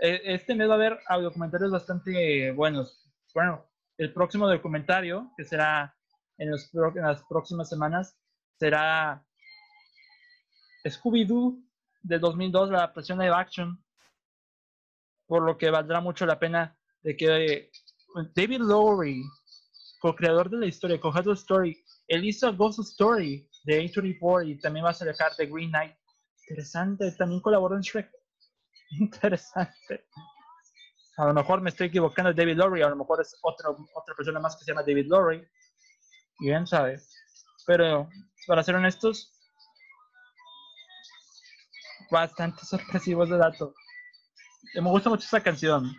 E, este mes va a haber documentarios bastante buenos. Bueno, el próximo documentario, que será en, los, en las próximas semanas, será Scooby-Doo del 2002, la adaptación live action, por lo que valdrá mucho la pena de que David Lowery, co-creador de la historia, co the Story, él hizo Ghost Story de A24 y también va a sacar de Green Knight. Interesante, también colaboró en Shrek. Interesante. A lo mejor me estoy equivocando David Lowery, a lo mejor es otra otra persona más que se llama David Lowery. Bien sabe. Pero, para ser honestos, bastante sorpresivo ese dato. Me gusta mucho esa canción.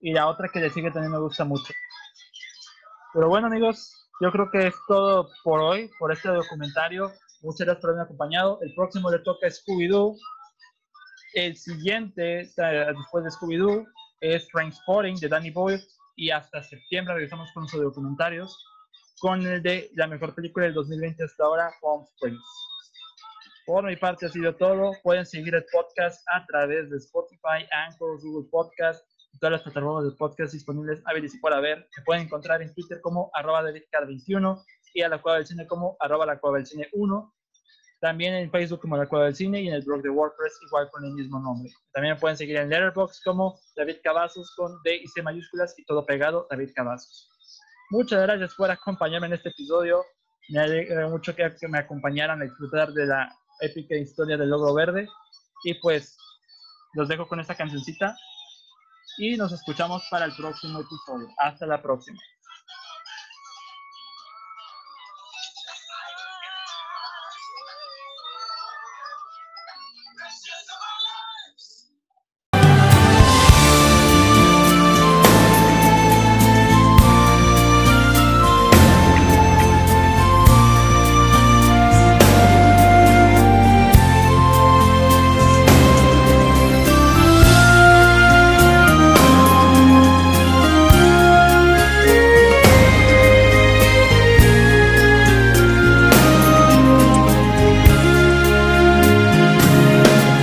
Y la otra que le sigue también me gusta mucho. Pero bueno, amigos, yo creo que es todo por hoy, por este documentario. Muchas gracias por haberme acompañado. El próximo le toca Scooby-Doo. El siguiente, después de Scooby-Doo, es Trainspotting de Danny Boyle. Y hasta septiembre regresamos con sus documentarios con el de la mejor película del 2020 hasta ahora, Home Springs. Por mi parte ha sido todo. Pueden seguir el podcast a través de Spotify, Anchor, Google Podcast, y todas las plataformas de podcast disponibles ver y por haber. Se pueden encontrar en Twitter como arroba 21 y a la cueva del cine como arroba la cueva del cine 1. También en Facebook como La Cueva del Cine y en el blog de WordPress igual con el mismo nombre. También me pueden seguir en Letterboxd como David Cavazos con D y C mayúsculas y todo pegado, David Cavazos. Muchas gracias por acompañarme en este episodio. Me alegra mucho que, que me acompañaran a disfrutar de la épica historia del logo verde. Y pues los dejo con esta cancioncita y nos escuchamos para el próximo episodio. Hasta la próxima.